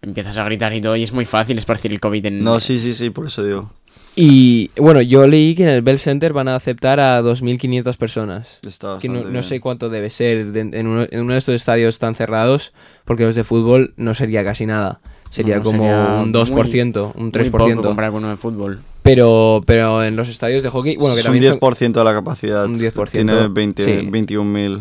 [SPEAKER 5] empiezas a gritar y todo, y es muy fácil esparcir el COVID en,
[SPEAKER 4] No, sí, sí, sí, por eso digo.
[SPEAKER 3] Y bueno, yo leí que en el Bell Center van a aceptar a 2.500 personas.
[SPEAKER 4] Está
[SPEAKER 3] Que no, no sé cuánto debe ser de- en, uno, en uno de estos estadios tan cerrados, porque los de fútbol no sería casi nada. Sería
[SPEAKER 5] No,
[SPEAKER 3] como
[SPEAKER 5] sería
[SPEAKER 3] un 2%, un
[SPEAKER 5] Muy
[SPEAKER 3] 3%.
[SPEAKER 5] poco comparar con uno de fútbol.
[SPEAKER 3] pero, pero en los estadios de hockey, bueno, que
[SPEAKER 4] es un
[SPEAKER 3] también son-
[SPEAKER 4] 10% de la capacidad.
[SPEAKER 3] Un 10%,
[SPEAKER 4] Tiene 20,
[SPEAKER 3] sí.
[SPEAKER 4] 21.000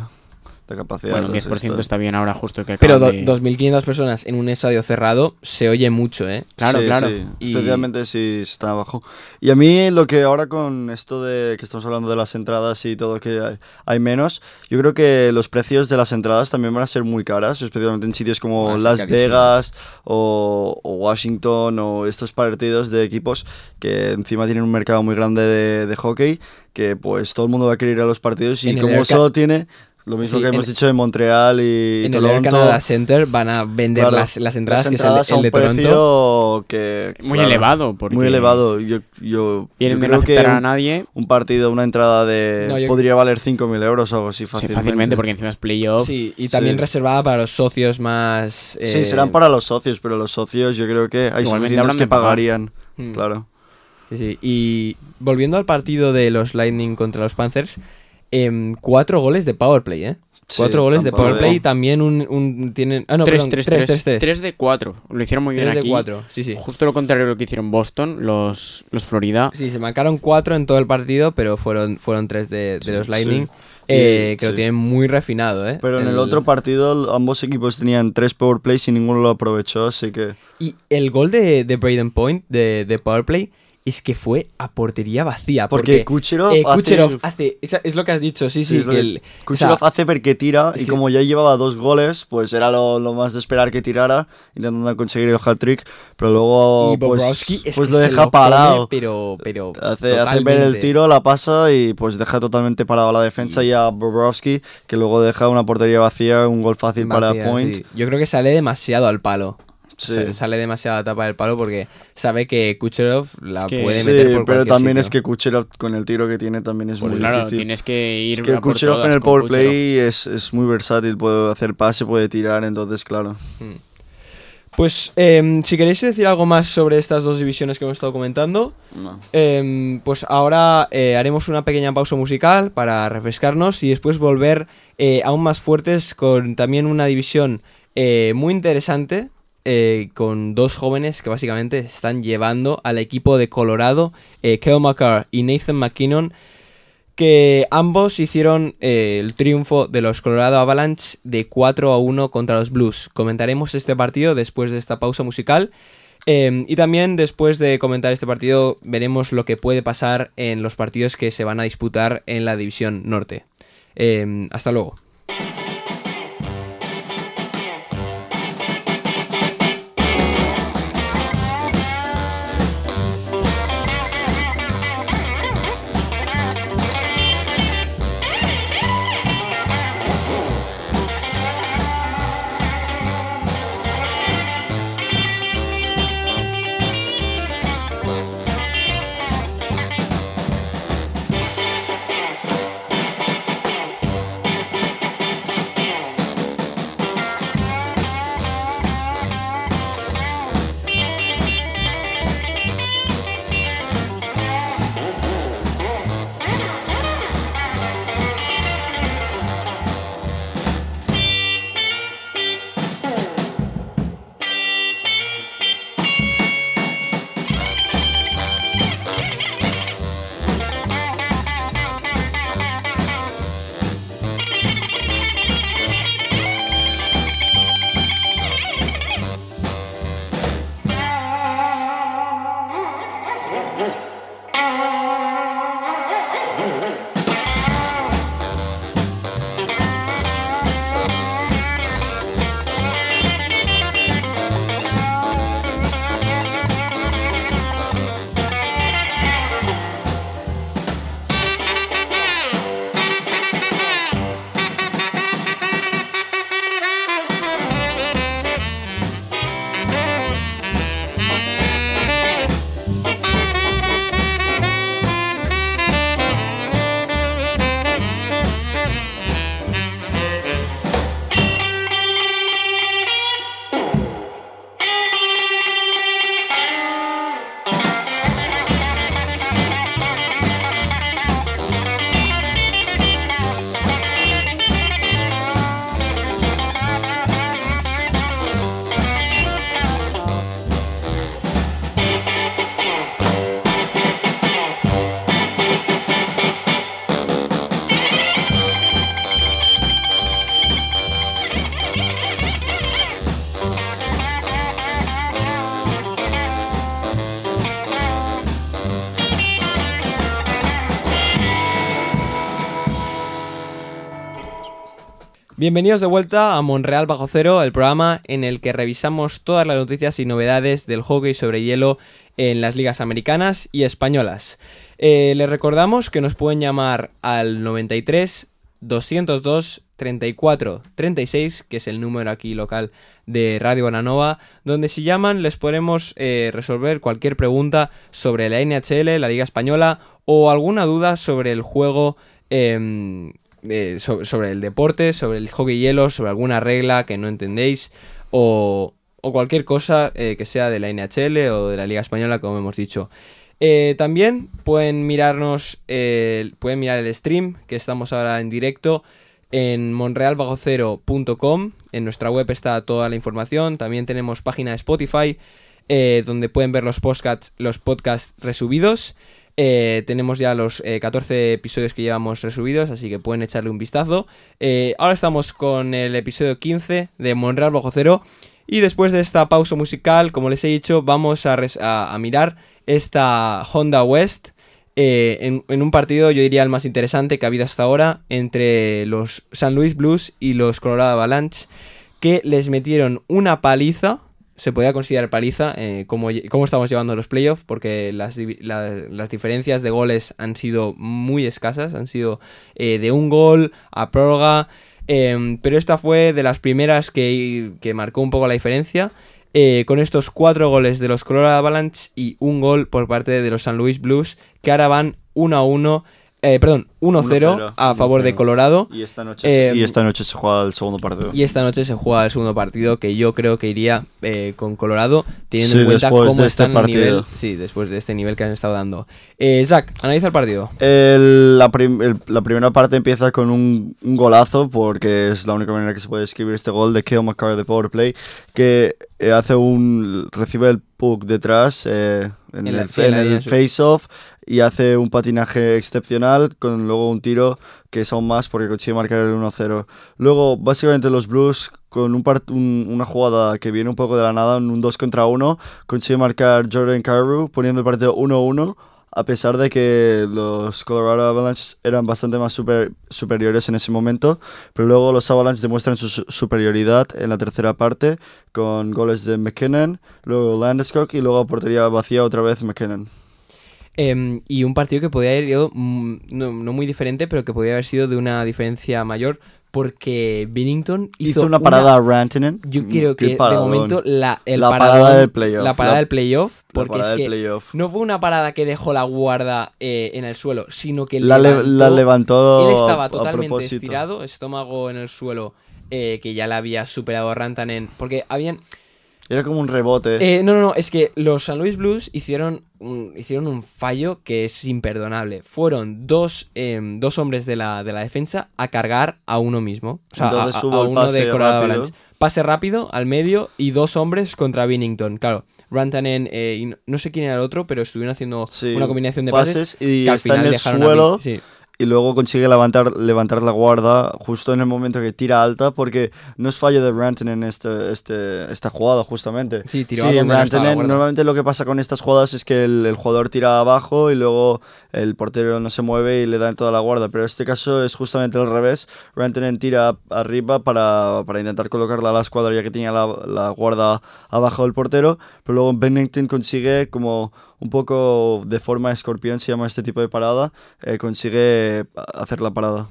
[SPEAKER 4] de capacidad.
[SPEAKER 5] Bueno,
[SPEAKER 4] los
[SPEAKER 5] 10%
[SPEAKER 4] estadios.
[SPEAKER 5] está bien ahora justo que
[SPEAKER 3] Pero
[SPEAKER 5] de-
[SPEAKER 3] 2.500 personas en un estadio cerrado se oye mucho, ¿eh?
[SPEAKER 5] Claro,
[SPEAKER 4] Sí,
[SPEAKER 5] claro.
[SPEAKER 4] sí,
[SPEAKER 3] Y-
[SPEAKER 4] Especialmente si está abajo. Y a mí lo que ahora con esto de que estamos hablando de las entradas y todo que hay, hay menos, yo creo que los precios de las entradas también van a ser muy caras, especialmente en sitios como
[SPEAKER 5] Van a ser
[SPEAKER 4] Las
[SPEAKER 5] carísimas.
[SPEAKER 4] Vegas o, o Washington o estos partidos de equipos que encima tienen un mercado muy grande de, de hockey, que pues todo el mundo va a querer ir a los partidos y como solo tiene lo mismo
[SPEAKER 3] Sí,
[SPEAKER 4] que hemos
[SPEAKER 3] en-
[SPEAKER 4] dicho de Montreal y
[SPEAKER 3] en el Air
[SPEAKER 4] Toronto.
[SPEAKER 3] Canada Center van a vender
[SPEAKER 4] claro,
[SPEAKER 3] las, las entradas, que
[SPEAKER 4] entradas
[SPEAKER 3] es el, el de
[SPEAKER 4] un
[SPEAKER 3] Toronto.
[SPEAKER 4] precio que
[SPEAKER 5] Muy
[SPEAKER 4] claro,
[SPEAKER 5] elevado, porque
[SPEAKER 4] muy elevado. Yo, yo,
[SPEAKER 5] Vienen
[SPEAKER 4] yo creo
[SPEAKER 5] no
[SPEAKER 4] que
[SPEAKER 5] a nadie.
[SPEAKER 4] un partido, una entrada de
[SPEAKER 3] No, yo-
[SPEAKER 4] podría valer 5.000 euros o algo así
[SPEAKER 5] Sí,
[SPEAKER 4] fácilmente.
[SPEAKER 5] fácilmente, porque encima es playoff.
[SPEAKER 3] Sí, y también
[SPEAKER 4] Sí.
[SPEAKER 3] reservada para los socios más...
[SPEAKER 4] Sí,
[SPEAKER 3] eh,
[SPEAKER 4] serán para los socios, pero los socios yo creo que hay
[SPEAKER 5] Igualmente
[SPEAKER 4] suficientes que pagarían.
[SPEAKER 3] Mm.
[SPEAKER 4] Claro.
[SPEAKER 3] Sí, sí. Y volviendo al partido de los Lightning contra los Panthers, em, cuatro goles de powerplay, ¿eh?
[SPEAKER 4] Sí,
[SPEAKER 3] Cuatro goles de powerplay, también un, un- tienen... Ah, no,
[SPEAKER 5] 3,
[SPEAKER 3] perdón,
[SPEAKER 5] 3,
[SPEAKER 3] 3,
[SPEAKER 5] 3,
[SPEAKER 3] 3,
[SPEAKER 5] 3 de 4. Lo hicieron muy bien
[SPEAKER 3] de
[SPEAKER 5] aquí.
[SPEAKER 3] 4, sí, sí.
[SPEAKER 5] Justo lo contrario de lo que hicieron Boston, los, los Florida.
[SPEAKER 3] Sí, se marcaron cuatro en todo el partido, pero fueron, fueron tres de, de los Lightning,
[SPEAKER 4] sí.
[SPEAKER 3] eh,
[SPEAKER 4] Y-
[SPEAKER 3] que lo tienen muy refinado, ¿eh?
[SPEAKER 4] Pero en el otro partido ambos equipos tenían tres power plays y ninguno lo aprovechó, así que
[SPEAKER 3] Y el gol de, de Braden Point, de, de Powerplay, es que fue a portería vacía.
[SPEAKER 4] Porque
[SPEAKER 3] Porque,
[SPEAKER 4] Kucherov
[SPEAKER 3] eh,
[SPEAKER 4] hace-
[SPEAKER 3] Kucherov hace... esa- Es lo que has dicho, sí, sí.
[SPEAKER 4] lo
[SPEAKER 3] que
[SPEAKER 4] que
[SPEAKER 3] el- o
[SPEAKER 4] Kucherov
[SPEAKER 3] sea,
[SPEAKER 4] hace porque tira y
[SPEAKER 3] que-
[SPEAKER 4] como ya llevaba dos goles, pues era lo, lo más de esperar que tirara, intentando conseguir el hat-trick, pero luego
[SPEAKER 3] y
[SPEAKER 4] pues,
[SPEAKER 3] es
[SPEAKER 4] pues lo deja
[SPEAKER 3] come,
[SPEAKER 4] parado.
[SPEAKER 3] pero, pero
[SPEAKER 4] Hace, hace ver el tiro, la pasa y pues deja totalmente parado la defensa y, a Bobrovsky, que luego deja una portería vacía, un gol fácil para
[SPEAKER 3] Vacía,
[SPEAKER 4] Point.
[SPEAKER 3] sí. Yo creo que sale demasiado al palo.
[SPEAKER 4] Sí.
[SPEAKER 3] Sa- Sale demasiado a tapa del palo porque sabe que Kucherov la
[SPEAKER 5] Es que-
[SPEAKER 3] puede
[SPEAKER 4] Sí,
[SPEAKER 3] meter por
[SPEAKER 4] pero también
[SPEAKER 3] sitio.
[SPEAKER 4] es que Kucherov con el tiro que tiene también es
[SPEAKER 5] Pues
[SPEAKER 4] muy
[SPEAKER 5] claro,
[SPEAKER 4] difícil.
[SPEAKER 5] tienes que ir
[SPEAKER 4] Es que
[SPEAKER 5] a
[SPEAKER 4] Kucherov en el power play es, es muy versátil, puede hacer pase, puede tirar, entonces claro.
[SPEAKER 3] Pues em, si queréis decir algo más sobre estas dos divisiones que hemos estado comentando,
[SPEAKER 4] No.
[SPEAKER 3] Em, pues ahora eh, haremos una pequeña pausa musical para refrescarnos y después volver eh, aún más fuertes con también una división eh, muy interesante eh, con dos jóvenes que básicamente están llevando al equipo de Colorado, eh, Kale McCarr y Nathan McKinnon, que ambos hicieron eh, el triunfo de los Colorado Avalanche de 4 a 1 contra los Blues. Comentaremos este partido después de esta pausa musical. Eh, y también después de comentar este partido veremos lo que puede pasar en los partidos que se van a disputar en la división norte. Eh, hasta luego. Bienvenidos de vuelta a Monreal Bajo Cero, el programa en el que revisamos todas las noticias y novedades del hockey sobre hielo en las ligas americanas y españolas. Eh, les recordamos que nos pueden llamar al 93 202 34 36, que es el número aquí local de Radio Bananova, donde si llaman les podremos eh, resolver cualquier pregunta sobre la NHL, la Liga Española o alguna duda sobre el juego, em, eh, so- sobre el deporte, sobre el hockey hielo, sobre alguna regla que no entendéis o, cualquier cosa eh, que sea de la NHL o de la Liga Española, como hemos dicho. Eh, también pueden mirarnos, pueden mirar el stream que estamos ahora en directo en monrealbagocero.com. En nuestra web está toda la información. También tenemos página de Spotify donde pueden ver los podcasts, los podcasts resubidos. Eh, tenemos ya los eh, 14 episodios que llevamos resubidos, así que pueden echarle un vistazo. Eh, ahora estamos con el episodio 15 de Monreal Bajo Cero. Y después de esta pausa musical, como les he dicho, vamos a, mirar esta Honda West eh, en un partido, yo diría el más interesante que ha habido hasta ahora, entre los San Luis Blues y los Colorado Avalanche, que les metieron una paliza, se podía considerar paliza, eh, cómo estamos llevando los playoffs, porque las, las diferencias de goles han sido muy escasas, han sido eh, de un gol a prórroga, em, pero esta fue de las primeras que, que marcó un poco la diferencia. eh, con estos cuatro goles de los Colorado Avalanche y un gol por parte de los San Luis Blues, que ahora van 1 a 1, eh, perdón, 1-0 a favor de
[SPEAKER 4] 1-0.
[SPEAKER 3] Colorado.
[SPEAKER 4] Y esta noche,
[SPEAKER 3] Eh,
[SPEAKER 4] y esta noche se juega el segundo partido.
[SPEAKER 3] Y esta noche se juega el segundo partido que yo creo que iría eh, con Colorado, teniendo
[SPEAKER 4] Sí,
[SPEAKER 3] en cuenta cómo
[SPEAKER 4] de este
[SPEAKER 3] están el nivel. Sí, después de este nivel que han estado dando. Eh, Zach, analiza el partido.
[SPEAKER 4] El- la, prim- el- la primera parte empieza con un, un golazo, porque es la única manera que se puede escribir este gol de Kale McCarr de Power Play, que eh, hace un recibe el puck detrás eh, en, el, face-off y hace un patinaje excepcional con luego un tiro que es aún más porque consigue marcar el 1-0. Luego, básicamente los Blues con un un- una jugada que viene un poco de la nada, en un 2 contra 1, consigue marcar Jordan Carew poniendo el partido 1-1 a pesar de que los Colorado Avalanche eran bastante más super- superiores en ese momento, pero luego los Avalanche demuestran su su- superioridad en la tercera parte con goles de McKinnon, luego Landeskog y luego portería vacía otra vez McKinnon.
[SPEAKER 3] Em, y un partido que podría haber ido mm, no, no muy diferente, pero que podría haber sido de una diferencia mayor, porque Bennington hizo,
[SPEAKER 4] Hizo, una parada a Rantanen.
[SPEAKER 3] Yo
[SPEAKER 4] Mm,
[SPEAKER 3] creo que de momento la, el
[SPEAKER 4] La
[SPEAKER 3] paradón-
[SPEAKER 4] parada del playoff,
[SPEAKER 3] La parada
[SPEAKER 4] la-
[SPEAKER 3] del playoff,
[SPEAKER 4] La
[SPEAKER 3] porque es que
[SPEAKER 4] playoff.
[SPEAKER 3] no fue una parada que dejó la guarda eh, en el suelo, sino que
[SPEAKER 4] La, le-
[SPEAKER 3] levantó,
[SPEAKER 4] la levantó
[SPEAKER 3] Él estaba
[SPEAKER 4] a- a
[SPEAKER 3] totalmente estirado, estómago en el suelo, eh, que ya la había superado Rantanen, porque habían...
[SPEAKER 4] Era como un rebote.
[SPEAKER 3] Eh, no, no, no, es que los San Luis Blues hicieron un, hicieron un fallo que es imperdonable. Fueron dos, em, dos hombres de la, de la defensa a cargar a uno mismo. O sea, a-
[SPEAKER 4] Entonces
[SPEAKER 3] a,
[SPEAKER 4] hubo
[SPEAKER 3] a
[SPEAKER 4] el
[SPEAKER 3] uno de Colorado. Avalanche. Pase rápido al medio y dos hombres contra Binnington. Claro, Rantanen eh, y no, sé quién era el otro, pero estuvieron haciendo
[SPEAKER 4] Sí,
[SPEAKER 3] una combinación de pases,
[SPEAKER 4] pases y
[SPEAKER 3] que al
[SPEAKER 4] está en
[SPEAKER 3] final
[SPEAKER 4] el
[SPEAKER 3] dejaron a
[SPEAKER 4] suelo.
[SPEAKER 3] Sí.
[SPEAKER 4] Y luego consigue levantar, levantar la guarda justo en el momento que tira alta, porque no es fallo de Rantanen este, este, esta jugada, justamente.
[SPEAKER 3] Sí, tiró
[SPEAKER 4] Rantanen,
[SPEAKER 3] guarda.
[SPEAKER 4] normalmente lo que pasa con estas jugadas es que el, el jugador tira abajo y luego el portero no se mueve y le da en toda la guarda, pero en este caso es justamente al revés. Rantanen tira arriba para, para intentar colocarla a la escuadra ya que tenía la, la guarda abajo del portero, pero luego Bennington consigue como un poco de forma escorpión, se llama este tipo de parada, eh, consigue hacer la parada.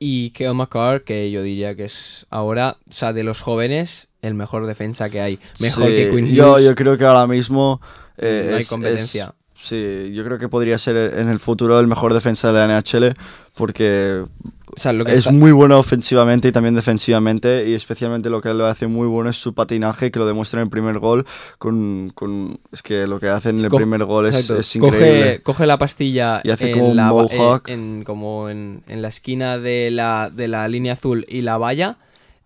[SPEAKER 3] Y Keo McCarr, que yo diría que es ahora, o sea, de los jóvenes, el mejor defensa que hay. Mejor
[SPEAKER 4] Sí,
[SPEAKER 3] que Quinn
[SPEAKER 4] yo,
[SPEAKER 3] Hughes.
[SPEAKER 4] yo creo que ahora mismo eh,
[SPEAKER 3] No hay competencia.
[SPEAKER 4] es- sí, yo creo que podría ser en el futuro el mejor defensa de la NHL porque
[SPEAKER 3] O sea, lo que
[SPEAKER 4] es
[SPEAKER 3] está-
[SPEAKER 4] muy bueno ofensivamente y también defensivamente y especialmente lo que lo hace muy bueno es su patinaje que lo demuestra en el primer gol con, con- es que lo que hace en el
[SPEAKER 3] Co-
[SPEAKER 4] primer gol es, increíble.
[SPEAKER 3] Coge, coge la pastilla
[SPEAKER 4] Y hace
[SPEAKER 3] en
[SPEAKER 4] como un
[SPEAKER 3] la, va-
[SPEAKER 4] mohawk.
[SPEAKER 3] eh, en, como en, en la esquina de la, de la línea azul y la valla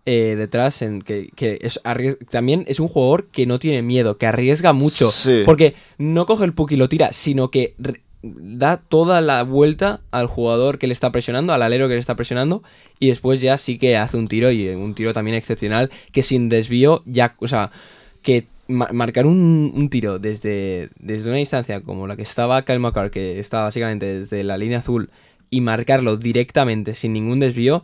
[SPEAKER 3] eh, detrás, en que, que es arries- también es un jugador que no tiene miedo, que arriesga mucho.
[SPEAKER 4] Sí.
[SPEAKER 3] Porque no coge el puck y lo tira, sino que da toda la vuelta al jugador que le está presionando, al alero que le está presionando, y después ya sí que hace un tiro, y un tiro también excepcional, que sin desvío ya, o sea, que ma- marcar un, tiro desde, desde una distancia como la que estaba Kyle McCarr, que está básicamente desde la línea azul, y marcarlo directamente sin ningún desvío,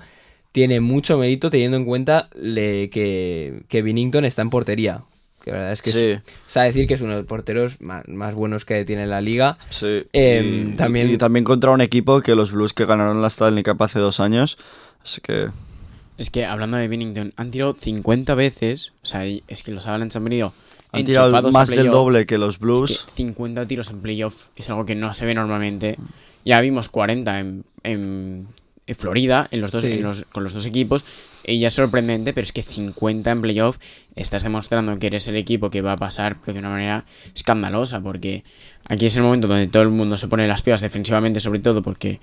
[SPEAKER 3] tiene mucho mérito teniendo en cuenta que, que Binnington está en portería. Que la verdad es que
[SPEAKER 4] Sí.
[SPEAKER 3] es, o sea, decir que es uno de los porteros más, más buenos que tiene la liga.
[SPEAKER 4] Sí.
[SPEAKER 3] Em,
[SPEAKER 4] y,
[SPEAKER 3] también-
[SPEAKER 4] y también contra un equipo que los Blues que ganaron la Stanley Cup hace dos años. Así que.
[SPEAKER 5] Es que hablando de Bennington, han tirado 50 veces. O sea, es que los Avalanche han venido
[SPEAKER 4] Han tirado más del doble que los
[SPEAKER 5] Es
[SPEAKER 4] Blues.
[SPEAKER 5] que 50 tiros en playoff es algo que no se ve normalmente. Ya vimos 40 en, en- en Florida en los dos,
[SPEAKER 3] Sí.
[SPEAKER 5] en los- con los dos equipos. Y ya es sorprendente, pero es que 50 en playoff estás demostrando que eres el equipo que va a pasar, pero de una manera escandalosa. Porque aquí es el momento donde todo el mundo se pone las piedras defensivamente, sobre todo porque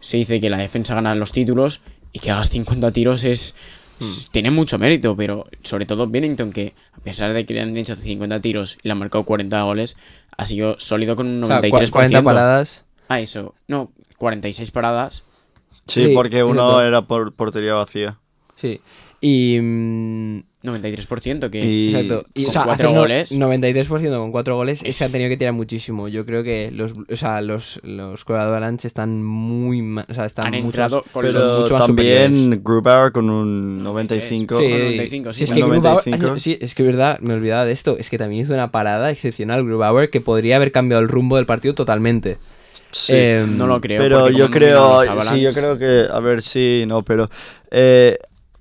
[SPEAKER 5] se dice que la defensa gana los títulos y que hagas 50 tiros es. es- Tiene mucho mérito, pero sobre todo Bennington, que a pesar de que le han hecho 50 tiros y le han marcado 40 goles, ha sido sólido con un
[SPEAKER 3] O sea,
[SPEAKER 5] 93%.
[SPEAKER 3] cua- 40 paradas.
[SPEAKER 5] Ah, eso. No, 46 paradas.
[SPEAKER 4] Sí,
[SPEAKER 3] Sí,
[SPEAKER 4] porque uno era por portería vacía.
[SPEAKER 3] Sí. Y. mm,
[SPEAKER 5] 93%, que
[SPEAKER 4] Y-
[SPEAKER 3] Exacto. Y,
[SPEAKER 5] con
[SPEAKER 3] o sea,
[SPEAKER 5] cuatro
[SPEAKER 3] hacer no-
[SPEAKER 5] goles.
[SPEAKER 3] 93% con 4 goles. Es que
[SPEAKER 5] Es-
[SPEAKER 3] han tenido que tirar muchísimo. Yo creo que los, o sea, los, los Colorado Avalanche están muy. ma- O sea, están
[SPEAKER 5] han
[SPEAKER 3] mucho
[SPEAKER 5] entrado
[SPEAKER 3] más-
[SPEAKER 5] con
[SPEAKER 3] son
[SPEAKER 4] Pero
[SPEAKER 5] los...
[SPEAKER 3] mucho más superiores.
[SPEAKER 4] también Grubauer con un 95.
[SPEAKER 5] Sí.
[SPEAKER 3] Sí,
[SPEAKER 5] 95,
[SPEAKER 3] sí,
[SPEAKER 5] sí,
[SPEAKER 3] es que
[SPEAKER 4] con
[SPEAKER 3] Grubauer,
[SPEAKER 4] 95.
[SPEAKER 3] sí, es que verdad, me olvidaba de esto, es que también hizo una parada excepcional Grubauer que podría haber cambiado el rumbo del partido totalmente.
[SPEAKER 4] Sí.
[SPEAKER 3] Em,
[SPEAKER 5] No lo creo.
[SPEAKER 4] pero
[SPEAKER 5] porque
[SPEAKER 4] yo
[SPEAKER 5] como han dominado
[SPEAKER 4] creo,
[SPEAKER 5] los
[SPEAKER 4] sí, yo creo que, a ver, sí, no, pero eh,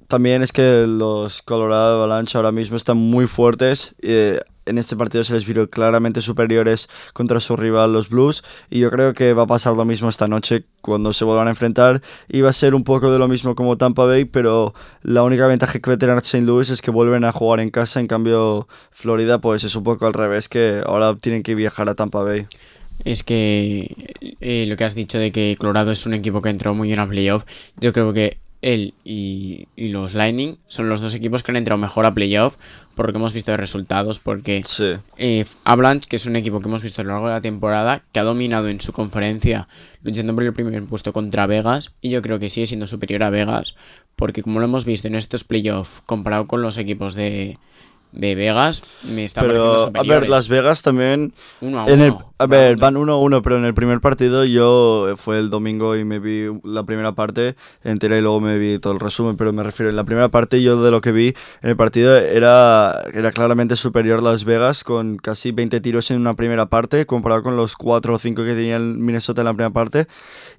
[SPEAKER 4] también es que los Colorado Avalanche ahora mismo están muy fuertes. eh, en este partido se les vio claramente superiores contra su rival, los Blues, y yo creo que va a pasar lo mismo esta noche cuando se vuelvan a enfrentar. Y va a ser un poco de lo mismo como Tampa Bay, pero la única ventaja que va a tener St. Louis es que vuelven a jugar en casa. En cambio, Florida, pues es un poco al revés, que ahora tienen que viajar a Tampa Bay.
[SPEAKER 5] Es que eh, lo que has dicho de que Colorado es un equipo que entrado muy bien a playoff, yo creo que él y, y los Lightning son los dos equipos que han entrado mejor a playoff por lo que hemos visto de resultados, porque
[SPEAKER 4] Sí.
[SPEAKER 5] eh, Avalanche, que es un equipo que hemos visto a lo largo de la temporada, que ha dominado en su conferencia luchando por el primer puesto contra Vegas, y yo creo que sigue siendo superior a Vegas, porque como lo hemos visto en estos playoffs comparado con los equipos de, de Vegas, me está pareciendo
[SPEAKER 4] Pero, a
[SPEAKER 5] superiores.
[SPEAKER 4] ver, Las Vegas también.
[SPEAKER 5] Uno a
[SPEAKER 4] En el,
[SPEAKER 5] uno,
[SPEAKER 4] a ver, van 1-1, pero en el primer partido yo eh, fue el domingo y me vi la primera parte entera y luego me vi todo el resumen, pero me refiero, en la primera parte yo de lo que vi en el partido era, era claramente superior Las Vegas con casi 20 tiros en una primera parte comparado con los 4 o 5 que tenía el Minnesota en la primera parte.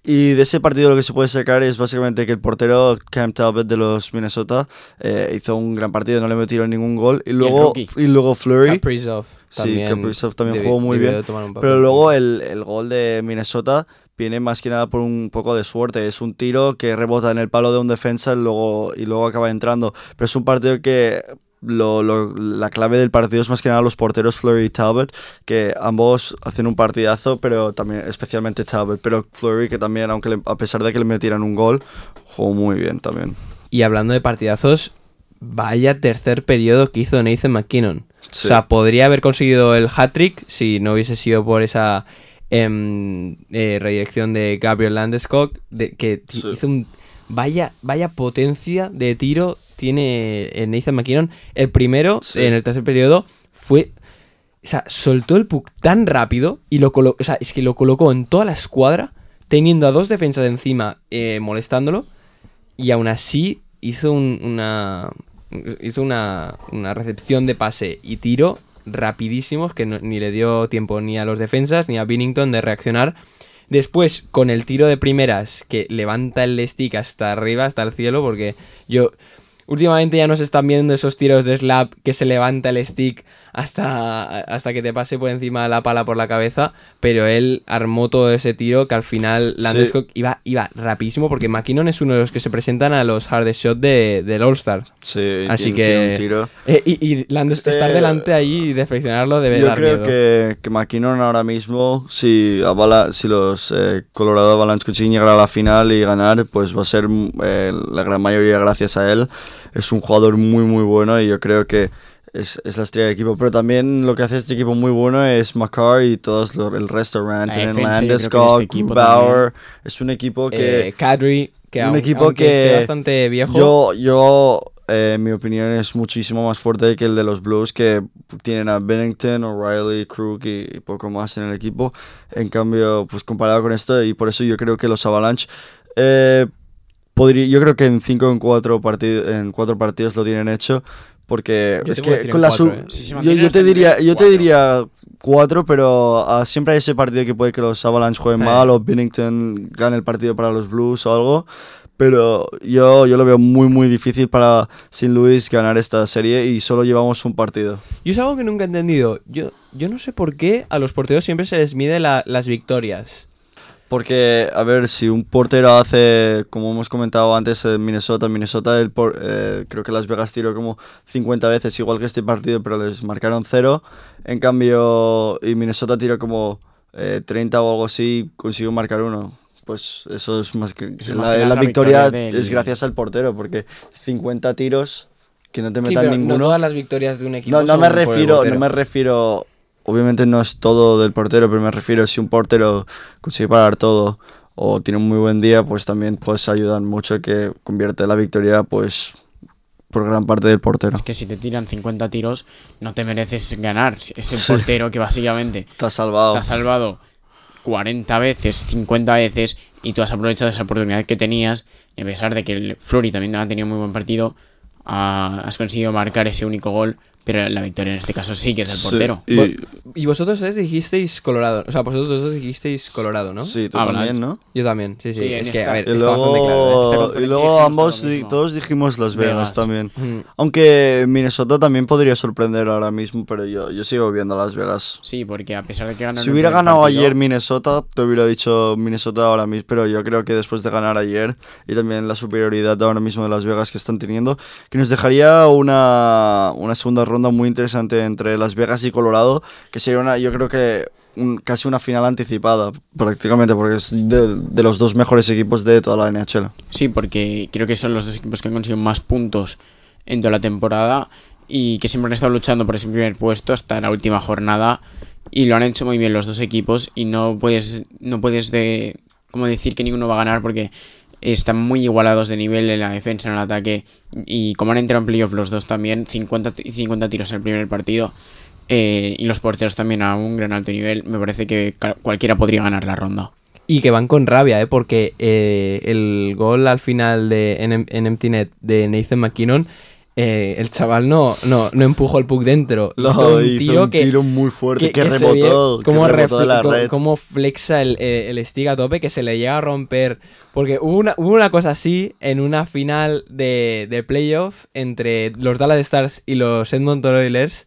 [SPEAKER 4] Y de ese partido lo que se puede sacar es básicamente que el portero Cam Talbot de los Minnesota eh, hizo un gran partido, no le metió ningún gol. Y luego, y luego Flurry.
[SPEAKER 3] Kaprizov
[SPEAKER 4] Sí,
[SPEAKER 3] también.
[SPEAKER 4] Kaprizov también
[SPEAKER 3] debi-
[SPEAKER 4] jugó muy bien. Pero luego el, el gol de Minnesota viene más que nada por un poco de suerte. Es un tiro que rebota en el palo de un defensa y luego, y luego acaba entrando. Pero es un partido que lo, lo- la clave del partido es más que nada los porteros Flurry y Talbot, que ambos hacen un partidazo, pero también especialmente Talbot. Pero Flurry que también, aunque le- a pesar de que le metieran un gol, jugó muy bien también.
[SPEAKER 3] Y hablando de partidazos, vaya tercer periodo que hizo Nathan McKinnon.
[SPEAKER 4] Sí.
[SPEAKER 3] O sea, podría haber conseguido el hat-trick si no hubiese sido por esa em, eh, redirección de Gabriel Landeskog, de, que
[SPEAKER 4] Sí.
[SPEAKER 3] hizo un... Vaya, vaya potencia de tiro tiene eh, Nathan McKinnon. El primero,
[SPEAKER 4] Sí.
[SPEAKER 3] en el tercer periodo, fue... O sea, soltó el puck tan rápido y lo colocó... O sea, es que lo colocó en toda la escuadra, teniendo a dos defensas encima eh, molestándolo, y aún así hizo un- una... Hizo una, una recepción de pase y tiro rapidísimos que ni le dio tiempo ni a los defensas ni a Binnington de reaccionar. Después, con el tiro de primeras que levanta el stick hasta arriba, hasta el cielo, porque yo... Últimamente ya no se están viendo esos tiros de slap que se levanta el stick hasta, hasta que te pase por encima la pala por la cabeza, pero él armó todo ese tiro que al final Landeskog iba, iba rapidísimo porque McKinnon es uno de los que se presentan a los hardest shot de, del All-Star.
[SPEAKER 4] Sí,
[SPEAKER 3] Así
[SPEAKER 4] tiene- tiene
[SPEAKER 3] que...
[SPEAKER 4] un tiro.
[SPEAKER 3] Eh, y
[SPEAKER 4] Eh,
[SPEAKER 3] estar delante ahí y defeccionarlo debe
[SPEAKER 4] Yo
[SPEAKER 3] dar
[SPEAKER 4] creo
[SPEAKER 3] miedo.
[SPEAKER 4] que, que McKinnon ahora mismo, si, Avala, si los eh, Colorado Avalanche consiguen llegar a la final y ganar, pues va a ser eh, la gran mayoría gracias a él. Es un jugador muy, muy bueno y yo creo que es, es la estrella del equipo. Pero también lo que hace este equipo muy bueno es Makar y todos el resto, Rantanen,
[SPEAKER 5] de
[SPEAKER 4] Landeskog,
[SPEAKER 5] este
[SPEAKER 4] Grubauer. Es un equipo que...
[SPEAKER 3] Eh, Kadri, que
[SPEAKER 4] un
[SPEAKER 3] aun-
[SPEAKER 4] equipo que
[SPEAKER 3] esté bastante viejo,
[SPEAKER 4] Yo, yo eh, mi opinión, es muchísimo más fuerte que el de los Blues, que tienen a Bennington, O'Reilly, Krug y, y poco más en el equipo. En cambio, pues comparado con esto, y por eso yo creo que los Avalanche, eh, podría, yo creo que en 5 en 4 partidos en cuatro partidos lo tienen hecho porque
[SPEAKER 3] Yo
[SPEAKER 4] es
[SPEAKER 3] te
[SPEAKER 4] que con la
[SPEAKER 3] cuatro,
[SPEAKER 4] sub-
[SPEAKER 3] ¿eh?
[SPEAKER 5] Si
[SPEAKER 4] yo, te diría yo te
[SPEAKER 5] cuatro.
[SPEAKER 4] diría 4 pero ah, siempre hay ese partido que puede que los Avalanche jueguen
[SPEAKER 3] Eh.
[SPEAKER 4] mal o Bennington gane el partido para los Blues o algo pero yo, yo lo veo muy muy difícil para St. Louis ganar esta serie y solo llevamos un partido
[SPEAKER 3] Yo es algo que nunca he entendido. Yo, yo no sé por qué a los porteros siempre se les mide la- las victorias.
[SPEAKER 4] Porque, a ver, si un portero hace, como hemos comentado antes en Minnesota, en Minnesota el por- eh, creo que Las Vegas tiró como 50 veces, igual que este partido, pero les marcaron cero. En cambio, y Minnesota tiró como eh, 30 o algo así, consiguió marcar uno. Pues eso es más que...
[SPEAKER 5] Eso más
[SPEAKER 4] la
[SPEAKER 5] que nada
[SPEAKER 4] la
[SPEAKER 5] es la
[SPEAKER 4] victoria,
[SPEAKER 5] victoria del-
[SPEAKER 4] es gracias al portero, porque 50 tiros que no te
[SPEAKER 3] Sí,
[SPEAKER 4] metan
[SPEAKER 3] pero no
[SPEAKER 4] ninguno...
[SPEAKER 3] todas las victorias de un equipo
[SPEAKER 4] No, no
[SPEAKER 3] son
[SPEAKER 4] me
[SPEAKER 3] por el
[SPEAKER 4] refiero, no me refiero. Obviamente no es todo del portero, pero me refiero si un portero consigue parar todo o tiene un muy buen día, pues también pues ayudan mucho a que convierte la victoria, pues por gran parte del portero.
[SPEAKER 5] Es que si te tiran 50 tiros, no te mereces ganar. Es el
[SPEAKER 4] Sí.
[SPEAKER 5] portero que básicamente
[SPEAKER 4] Te has salvado.
[SPEAKER 5] te ha salvado 40 veces, 50 veces, y tú has aprovechado esa oportunidad que tenías. Y a pesar de que el Flori también ha tenido muy buen partido, has conseguido marcar ese único gol. Pero la victoria en este caso sí que es
[SPEAKER 4] Sí,
[SPEAKER 5] portero.
[SPEAKER 4] y-
[SPEAKER 3] Y vosotros tres dijisteis Colorado. O sea, vosotros dos dijisteis Colorado, ¿no?
[SPEAKER 4] Sí, tú
[SPEAKER 5] Avalanche.
[SPEAKER 4] también, ¿no?
[SPEAKER 3] Yo también, sí, sí.
[SPEAKER 5] Sí,
[SPEAKER 3] es que, a ver,
[SPEAKER 4] Y
[SPEAKER 3] está bastante claro. ¿eh?
[SPEAKER 4] luego, y luego ambos di- todos dijimos Las Vegas,
[SPEAKER 5] Vegas.
[SPEAKER 4] también.
[SPEAKER 3] Mm.
[SPEAKER 4] Aunque Minnesota también podría sorprender ahora mismo, pero yo, yo sigo viendo Las Vegas.
[SPEAKER 5] Sí, porque a pesar de que ganaron
[SPEAKER 4] Si
[SPEAKER 5] el
[SPEAKER 4] hubiera ganado
[SPEAKER 5] partido,
[SPEAKER 4] ayer Minnesota, te hubiera dicho Minnesota ahora mismo, pero yo creo que después de ganar ayer y también la superioridad ahora mismo de Las Vegas que están teniendo, que nos dejaría una, una segunda ronda muy interesante entre Las Vegas y Colorado, que sería una, yo creo que casi una final anticipada, prácticamente, porque es de, de los dos mejores equipos de toda la NHL.
[SPEAKER 5] Sí, porque creo que son los dos equipos que han conseguido más puntos en toda la temporada y que siempre han estado luchando por ese primer puesto hasta la última jornada y lo han hecho muy bien los dos equipos y no puedes no puedes de como decir que ninguno va a ganar porque están muy igualados de nivel en la defensa, en el ataque y como han entrado en playoff los dos también 50 y 50 tiros en el primer partido eh, y los porteros también a un gran alto nivel, me parece que cualquiera podría ganar la ronda.
[SPEAKER 3] Y que van con rabia, ¿eh? Porque eh, el gol al final de, en, en Empty Net de Nathan McKinnon, eh, el chaval no, no, no empujó el puck dentro.
[SPEAKER 4] Lo
[SPEAKER 3] Hizo un
[SPEAKER 4] hizo
[SPEAKER 3] tiro
[SPEAKER 4] un
[SPEAKER 3] que,
[SPEAKER 4] tiro muy fuerte, que, rebotó,
[SPEAKER 3] ve
[SPEAKER 4] que
[SPEAKER 3] cómo,
[SPEAKER 4] rebotó de la red.
[SPEAKER 3] cómo flexa el, eh, el stick a tope, que se le llega a romper. Porque hubo una, hubo una cosa así en una final de, de playoff entre los Dallas Stars y los Edmonton Oilers,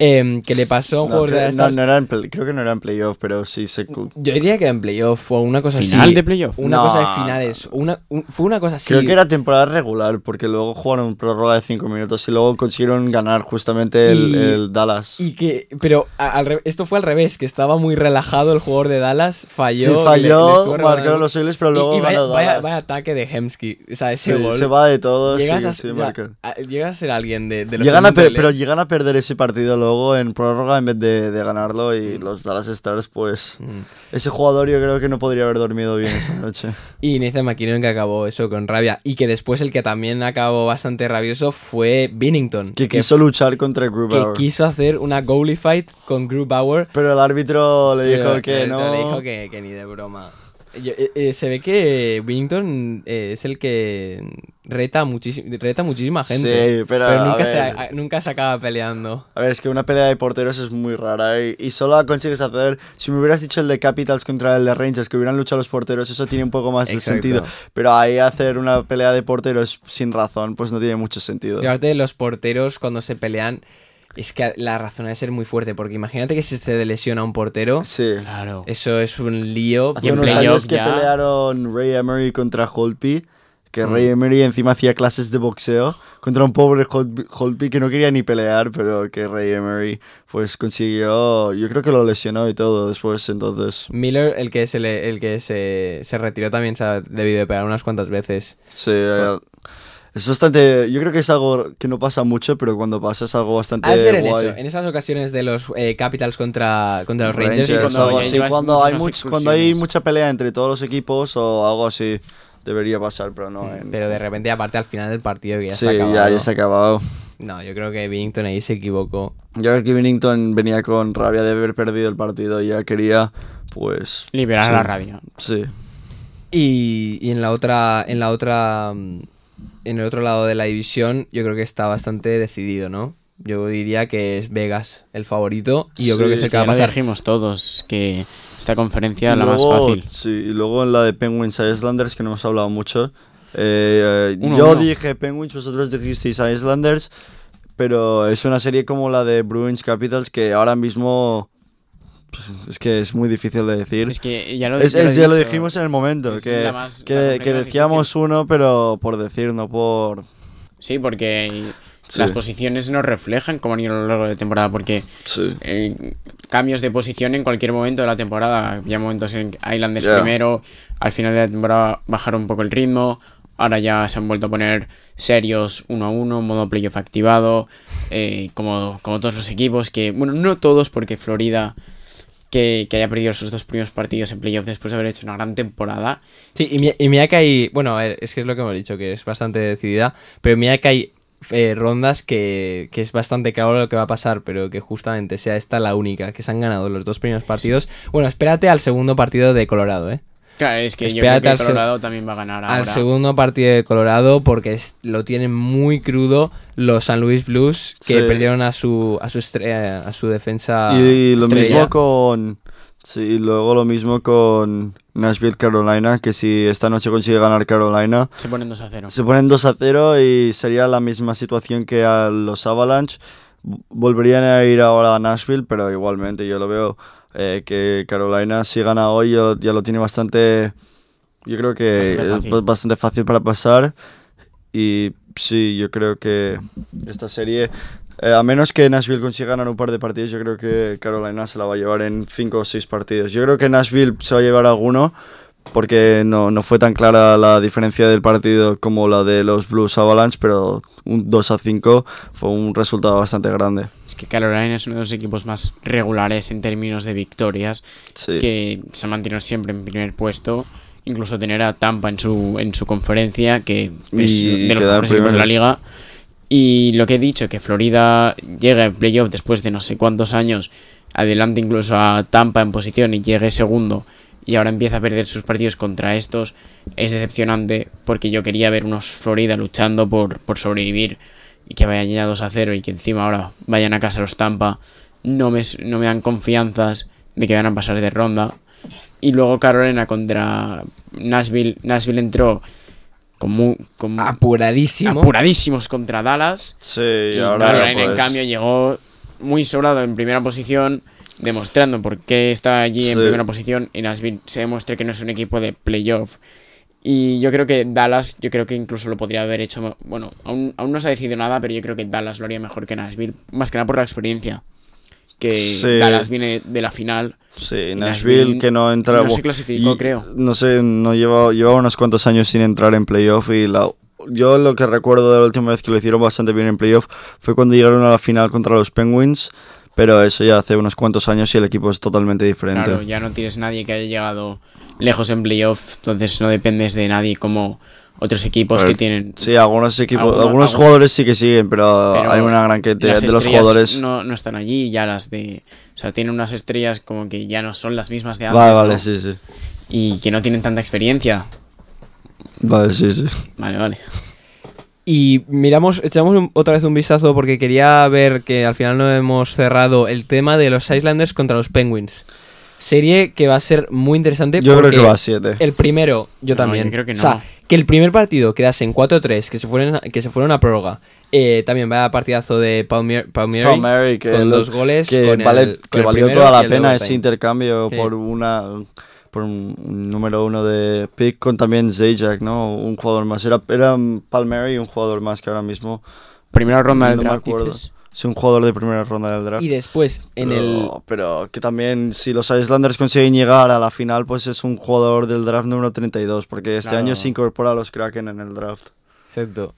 [SPEAKER 3] em, que le pasó a un
[SPEAKER 4] No,
[SPEAKER 3] jugador de
[SPEAKER 4] creo, no, no era en play- creo que no era en playoff, pero sí se...
[SPEAKER 3] Yo diría que era en playoff o una cosa
[SPEAKER 5] ¿Final
[SPEAKER 3] así.
[SPEAKER 5] de playoff?
[SPEAKER 3] Una
[SPEAKER 4] No.
[SPEAKER 3] cosa de finales. Una, un- fue una cosa así.
[SPEAKER 4] Creo que era temporada regular, porque luego jugaron prórroga de 5 minutos y luego consiguieron ganar justamente el,
[SPEAKER 3] Y-
[SPEAKER 4] el Dallas.
[SPEAKER 3] Y que, pero a- al re- esto fue al revés, que estaba muy relajado el jugador de Dallas, falló.
[SPEAKER 4] Sí,
[SPEAKER 3] le- le
[SPEAKER 4] falló, marcaron los Oilers, pero
[SPEAKER 3] Y-
[SPEAKER 4] luego
[SPEAKER 3] y vaya,
[SPEAKER 4] ganó
[SPEAKER 3] vaya-
[SPEAKER 4] Dallas.
[SPEAKER 3] vaya ataque de Hemsky. O sea, ese
[SPEAKER 4] Sí,
[SPEAKER 3] gol.
[SPEAKER 4] se va de todo,
[SPEAKER 3] llegas,
[SPEAKER 4] sí,
[SPEAKER 3] a,
[SPEAKER 4] sí,
[SPEAKER 3] ya-
[SPEAKER 4] marca.
[SPEAKER 3] a- llegas a ser alguien de, de los
[SPEAKER 4] Llegan a per- pero llegan a perder ese partido luego en prórroga en vez de, de ganarlo y los Dallas Stars, pues...
[SPEAKER 3] Mm.
[SPEAKER 4] Ese jugador yo creo que no podría haber dormido bien esa noche.
[SPEAKER 3] Y Nathan McKinnon que acabó eso con rabia. Y que después el que también acabó bastante rabioso fue Binnington.
[SPEAKER 4] Que quiso luchar contra
[SPEAKER 3] que
[SPEAKER 4] Grubauer.
[SPEAKER 3] quiso hacer una goalie fight con Grubauer.
[SPEAKER 4] Pero el árbitro le dijo que no...
[SPEAKER 3] Le dijo que, que ni de broma. Yo- eh, eh, se ve que Binnington eh, es el que reta, reta muchísima gente.
[SPEAKER 4] Sí, pero, a
[SPEAKER 3] nunca, se, a- nunca se acaba peleando.
[SPEAKER 4] A ver, es que una pelea de porteros es muy rara y, y solo la consigues hacer. Si me hubieras dicho el de Capitals contra el de Rangers, que hubieran luchado los porteros, eso tiene un poco más de sentido. Pero ahí hacer una pelea de porteros sin razón, pues no tiene mucho sentido.
[SPEAKER 3] Y aparte de los porteros cuando se pelean, es que la razón ha de ser muy fuerte. Porque imagínate que si se lesiona un portero,
[SPEAKER 4] Sí.
[SPEAKER 5] Claro.
[SPEAKER 3] eso es un lío.
[SPEAKER 4] Hace
[SPEAKER 5] en
[SPEAKER 4] unos años que
[SPEAKER 5] ya-
[SPEAKER 4] pelearon Ray Emery contra Holtby, que
[SPEAKER 3] Mm.
[SPEAKER 4] Ray Emery encima hacía clases de boxeo contra un pobre Holtby que no quería ni pelear, pero que Ray Emery pues consiguió, yo creo que lo lesionó y todo después, entonces
[SPEAKER 3] Miller, el que se le, el que se, se retiró también se ha debido de pegar unas cuantas veces.
[SPEAKER 4] sí, eh, es bastante, yo creo que es algo que no pasa mucho, pero cuando pasa es algo bastante
[SPEAKER 3] de ser en
[SPEAKER 4] guay.
[SPEAKER 3] eso, en esas ocasiones de los eh, Capitals contra, contra los Rangers.
[SPEAKER 4] Rangers,
[SPEAKER 5] cuando
[SPEAKER 4] algo así, cuando hay, much- cuando hay mucha pelea entre todos los equipos o algo así, debería pasar, pero no. en-
[SPEAKER 3] Pero de repente, aparte al final del partido ya
[SPEAKER 4] sí,
[SPEAKER 3] se ha acabado.
[SPEAKER 4] ya, ya se ha acabado.
[SPEAKER 3] No, yo creo que Billington ahí se equivocó.
[SPEAKER 4] Yo creo que Bennington venía con rabia de haber perdido el partido y ya quería, pues...
[SPEAKER 5] Liberar
[SPEAKER 4] sí,
[SPEAKER 5] la rabia.
[SPEAKER 4] Sí.
[SPEAKER 3] Y, y en la otra, en la otra, mm, en el otro lado de la división, yo creo que está bastante decidido, ¿no? Yo diría que es Vegas el favorito y yo
[SPEAKER 4] Sí,
[SPEAKER 3] creo que
[SPEAKER 4] es
[SPEAKER 3] el
[SPEAKER 5] Que
[SPEAKER 3] va a pasar.
[SPEAKER 5] dijimos todos, que esta conferencia es la más fácil.
[SPEAKER 4] Sí, y luego en la de Penguins Islanders, que no hemos hablado mucho. eh, eh,
[SPEAKER 5] Uno,
[SPEAKER 4] yo
[SPEAKER 5] uno.
[SPEAKER 4] dije Penguins, vosotros dijisteis Islanders, pero es una serie como la de Bruins Capitals que ahora mismo es que es muy difícil de decir.
[SPEAKER 5] Es que ya lo,
[SPEAKER 4] Es-
[SPEAKER 5] ya
[SPEAKER 4] es-
[SPEAKER 5] he
[SPEAKER 4] ya lo
[SPEAKER 5] dicho,
[SPEAKER 4] dijimos en el momento,
[SPEAKER 5] es
[SPEAKER 4] que,
[SPEAKER 5] más-
[SPEAKER 4] que, decíamos
[SPEAKER 5] difícil.
[SPEAKER 4] uno, pero por decir, no por...
[SPEAKER 5] Sí, porque
[SPEAKER 4] Sí.
[SPEAKER 5] las posiciones no reflejan cómo han ido a lo largo de la temporada, porque
[SPEAKER 4] Sí.
[SPEAKER 5] eh, cambios de posición en cualquier momento de la temporada. Había momentos en que Islanders
[SPEAKER 4] Ya.
[SPEAKER 5] primero, al final de la temporada bajaron un poco el ritmo, ahora ya se han vuelto a poner serios uno a uno, modo playoff activado, eh, como, como todos los equipos, que, bueno, no todos, porque Florida, que, que haya perdido sus dos primeros partidos en playoff después de haber hecho una gran temporada,
[SPEAKER 3] Sí, y, y mira que hay, bueno, a ver, es que es lo que hemos dicho, que es bastante decidida, pero mira que hay eh, rondas que, que es bastante claro lo que va a pasar, pero que justamente sea esta la única, que se han ganado los dos primeros partidos. Bueno, espérate al segundo partido de Colorado, ¿eh?
[SPEAKER 5] Claro, es que yo creo
[SPEAKER 3] Espérate
[SPEAKER 5] que
[SPEAKER 3] al
[SPEAKER 5] Colorado también va a ganar ahora.
[SPEAKER 3] Al segundo partido de Colorado, porque es- lo tienen muy crudo los San Luis Blues, que
[SPEAKER 4] Sí.
[SPEAKER 3] perdieron a su, a su, estre- a su defensa.
[SPEAKER 4] Y lo
[SPEAKER 3] estrella.
[SPEAKER 4] mismo con... Sí, y luego lo mismo con Nashville, Carolina, que si esta noche consigue ganar Carolina,
[SPEAKER 5] Se ponen 2 a 0.
[SPEAKER 4] se ponen 2 a 0 y sería la misma situación que a los Avalanche. Volverían a ir ahora a Nashville, pero igualmente yo lo veo eh, que Carolina si gana hoy ya, ya lo tiene bastante... Yo creo que
[SPEAKER 5] Bastante
[SPEAKER 4] es
[SPEAKER 5] fácil.
[SPEAKER 4] bastante fácil para pasar y sí, yo creo que esta serie, eh, a menos que Nashville consiga ganar un par de partidos, yo creo que Carolina se la va a llevar en 5 o 6 partidos. Yo creo que Nashville se va a llevar alguno porque no, no fue tan clara la diferencia del partido como la de los Blues Avalanche, pero un 2 a 5 fue un resultado bastante grande.
[SPEAKER 5] Es que Carolina es uno de los equipos más regulares en términos de victorias,
[SPEAKER 4] Sí.
[SPEAKER 5] que se mantiene siempre en primer puesto. Incluso tener a Tampa en su, en su conferencia, que es
[SPEAKER 4] Y
[SPEAKER 5] de los mejores equipos de la liga. Y lo que he dicho, que Florida llegue a playoff después de no sé cuántos años, adelante incluso a Tampa en posición y llegue segundo, y ahora empieza a perder sus partidos contra estos, es decepcionante porque yo quería ver unos Florida luchando por, por sobrevivir y que vayan ya 2 a 0 y que encima ahora vayan a casa los Tampa. No me, no me dan confianzas de que van a pasar de ronda. Y luego Carolina contra Nashville. Nashville entró con mu- con-
[SPEAKER 3] Apuradísimo.
[SPEAKER 5] apuradísimos contra Dallas.
[SPEAKER 4] Sí,
[SPEAKER 5] Y
[SPEAKER 4] ahora
[SPEAKER 5] Carolina, en
[SPEAKER 4] pues,
[SPEAKER 5] cambio, llegó muy sobrado en primera posición, demostrando por qué está allí en primera posición. Y Nashville se demuestra que no es un equipo de playoff. Y yo creo que Dallas, yo creo que incluso lo podría haber hecho. Bueno, aún, aún no se ha decidido nada, pero yo creo que Dallas lo haría mejor que Nashville. Más que nada por la experiencia. Que
[SPEAKER 4] Sí.
[SPEAKER 5] Dallas viene de la final.
[SPEAKER 4] Sí, Nashville,
[SPEAKER 5] Nashville
[SPEAKER 4] que no entra.
[SPEAKER 5] no se clasificó,
[SPEAKER 4] y-
[SPEAKER 5] creo.
[SPEAKER 4] No sé, no lleva, lleva unos cuantos años sin entrar en playoff y la, yo lo que recuerdo de la última vez que lo hicieron bastante bien en playoff fue cuando llegaron a la final contra los Penguins, pero eso ya hace unos cuantos años y el equipo es totalmente diferente.
[SPEAKER 5] Claro, ya no tienes nadie que haya llegado lejos en playoff. Entonces no dependes de nadie como otros equipos que tienen.
[SPEAKER 4] Sí, algunos equipos,
[SPEAKER 5] Alguno-
[SPEAKER 4] algunos jugadores sí que siguen, pero,
[SPEAKER 5] Pero
[SPEAKER 4] hay una gran cantidad
[SPEAKER 5] las
[SPEAKER 4] de los jugadores.
[SPEAKER 5] No, no están allí ya las de. O sea, tienen unas estrellas como que ya no son las mismas de antes.
[SPEAKER 4] Vale,
[SPEAKER 5] ¿no?
[SPEAKER 4] vale, sí, sí.
[SPEAKER 5] Y que no tienen tanta experiencia.
[SPEAKER 4] Vale, sí, sí.
[SPEAKER 5] Vale, vale.
[SPEAKER 3] Y miramos, echamos un- otra vez un vistazo porque quería ver que al final no hemos cerrado el tema de los Islanders contra los Penguins. Serie que va a ser muy interesante.
[SPEAKER 4] Yo creo
[SPEAKER 3] porque
[SPEAKER 4] que va a 7.
[SPEAKER 3] El primero, yo
[SPEAKER 5] No,
[SPEAKER 3] también.
[SPEAKER 5] yo creo que
[SPEAKER 3] O sea, que el primer partido quedase en 4-3, que se fueron a- que se fueron a prórroga. Eh, también vaya partidazo de Palmier, Palmieri,
[SPEAKER 4] Palmieri, que
[SPEAKER 3] con
[SPEAKER 4] lo-
[SPEAKER 3] dos goles.
[SPEAKER 4] que,
[SPEAKER 3] con el- con
[SPEAKER 4] que
[SPEAKER 3] el
[SPEAKER 4] valió toda la
[SPEAKER 3] el
[SPEAKER 4] pena ese intercambio
[SPEAKER 3] Sí.
[SPEAKER 4] por una por un, un número uno de pick con también Zajac, ¿no? Un jugador más. Era, era Palmieri y un jugador más que ahora mismo.
[SPEAKER 5] Primera ronda del
[SPEAKER 4] No me
[SPEAKER 5] draft,
[SPEAKER 4] acuerdo.
[SPEAKER 5] dices.
[SPEAKER 4] Es un jugador de primera ronda del draft.
[SPEAKER 3] Y después, en el.
[SPEAKER 4] pero, pero que también, si los Islanders consiguen llegar a la final, pues es un jugador del draft número 32, porque este
[SPEAKER 5] Claro.
[SPEAKER 4] año se incorpora a los Kraken en el draft.
[SPEAKER 3] Exacto.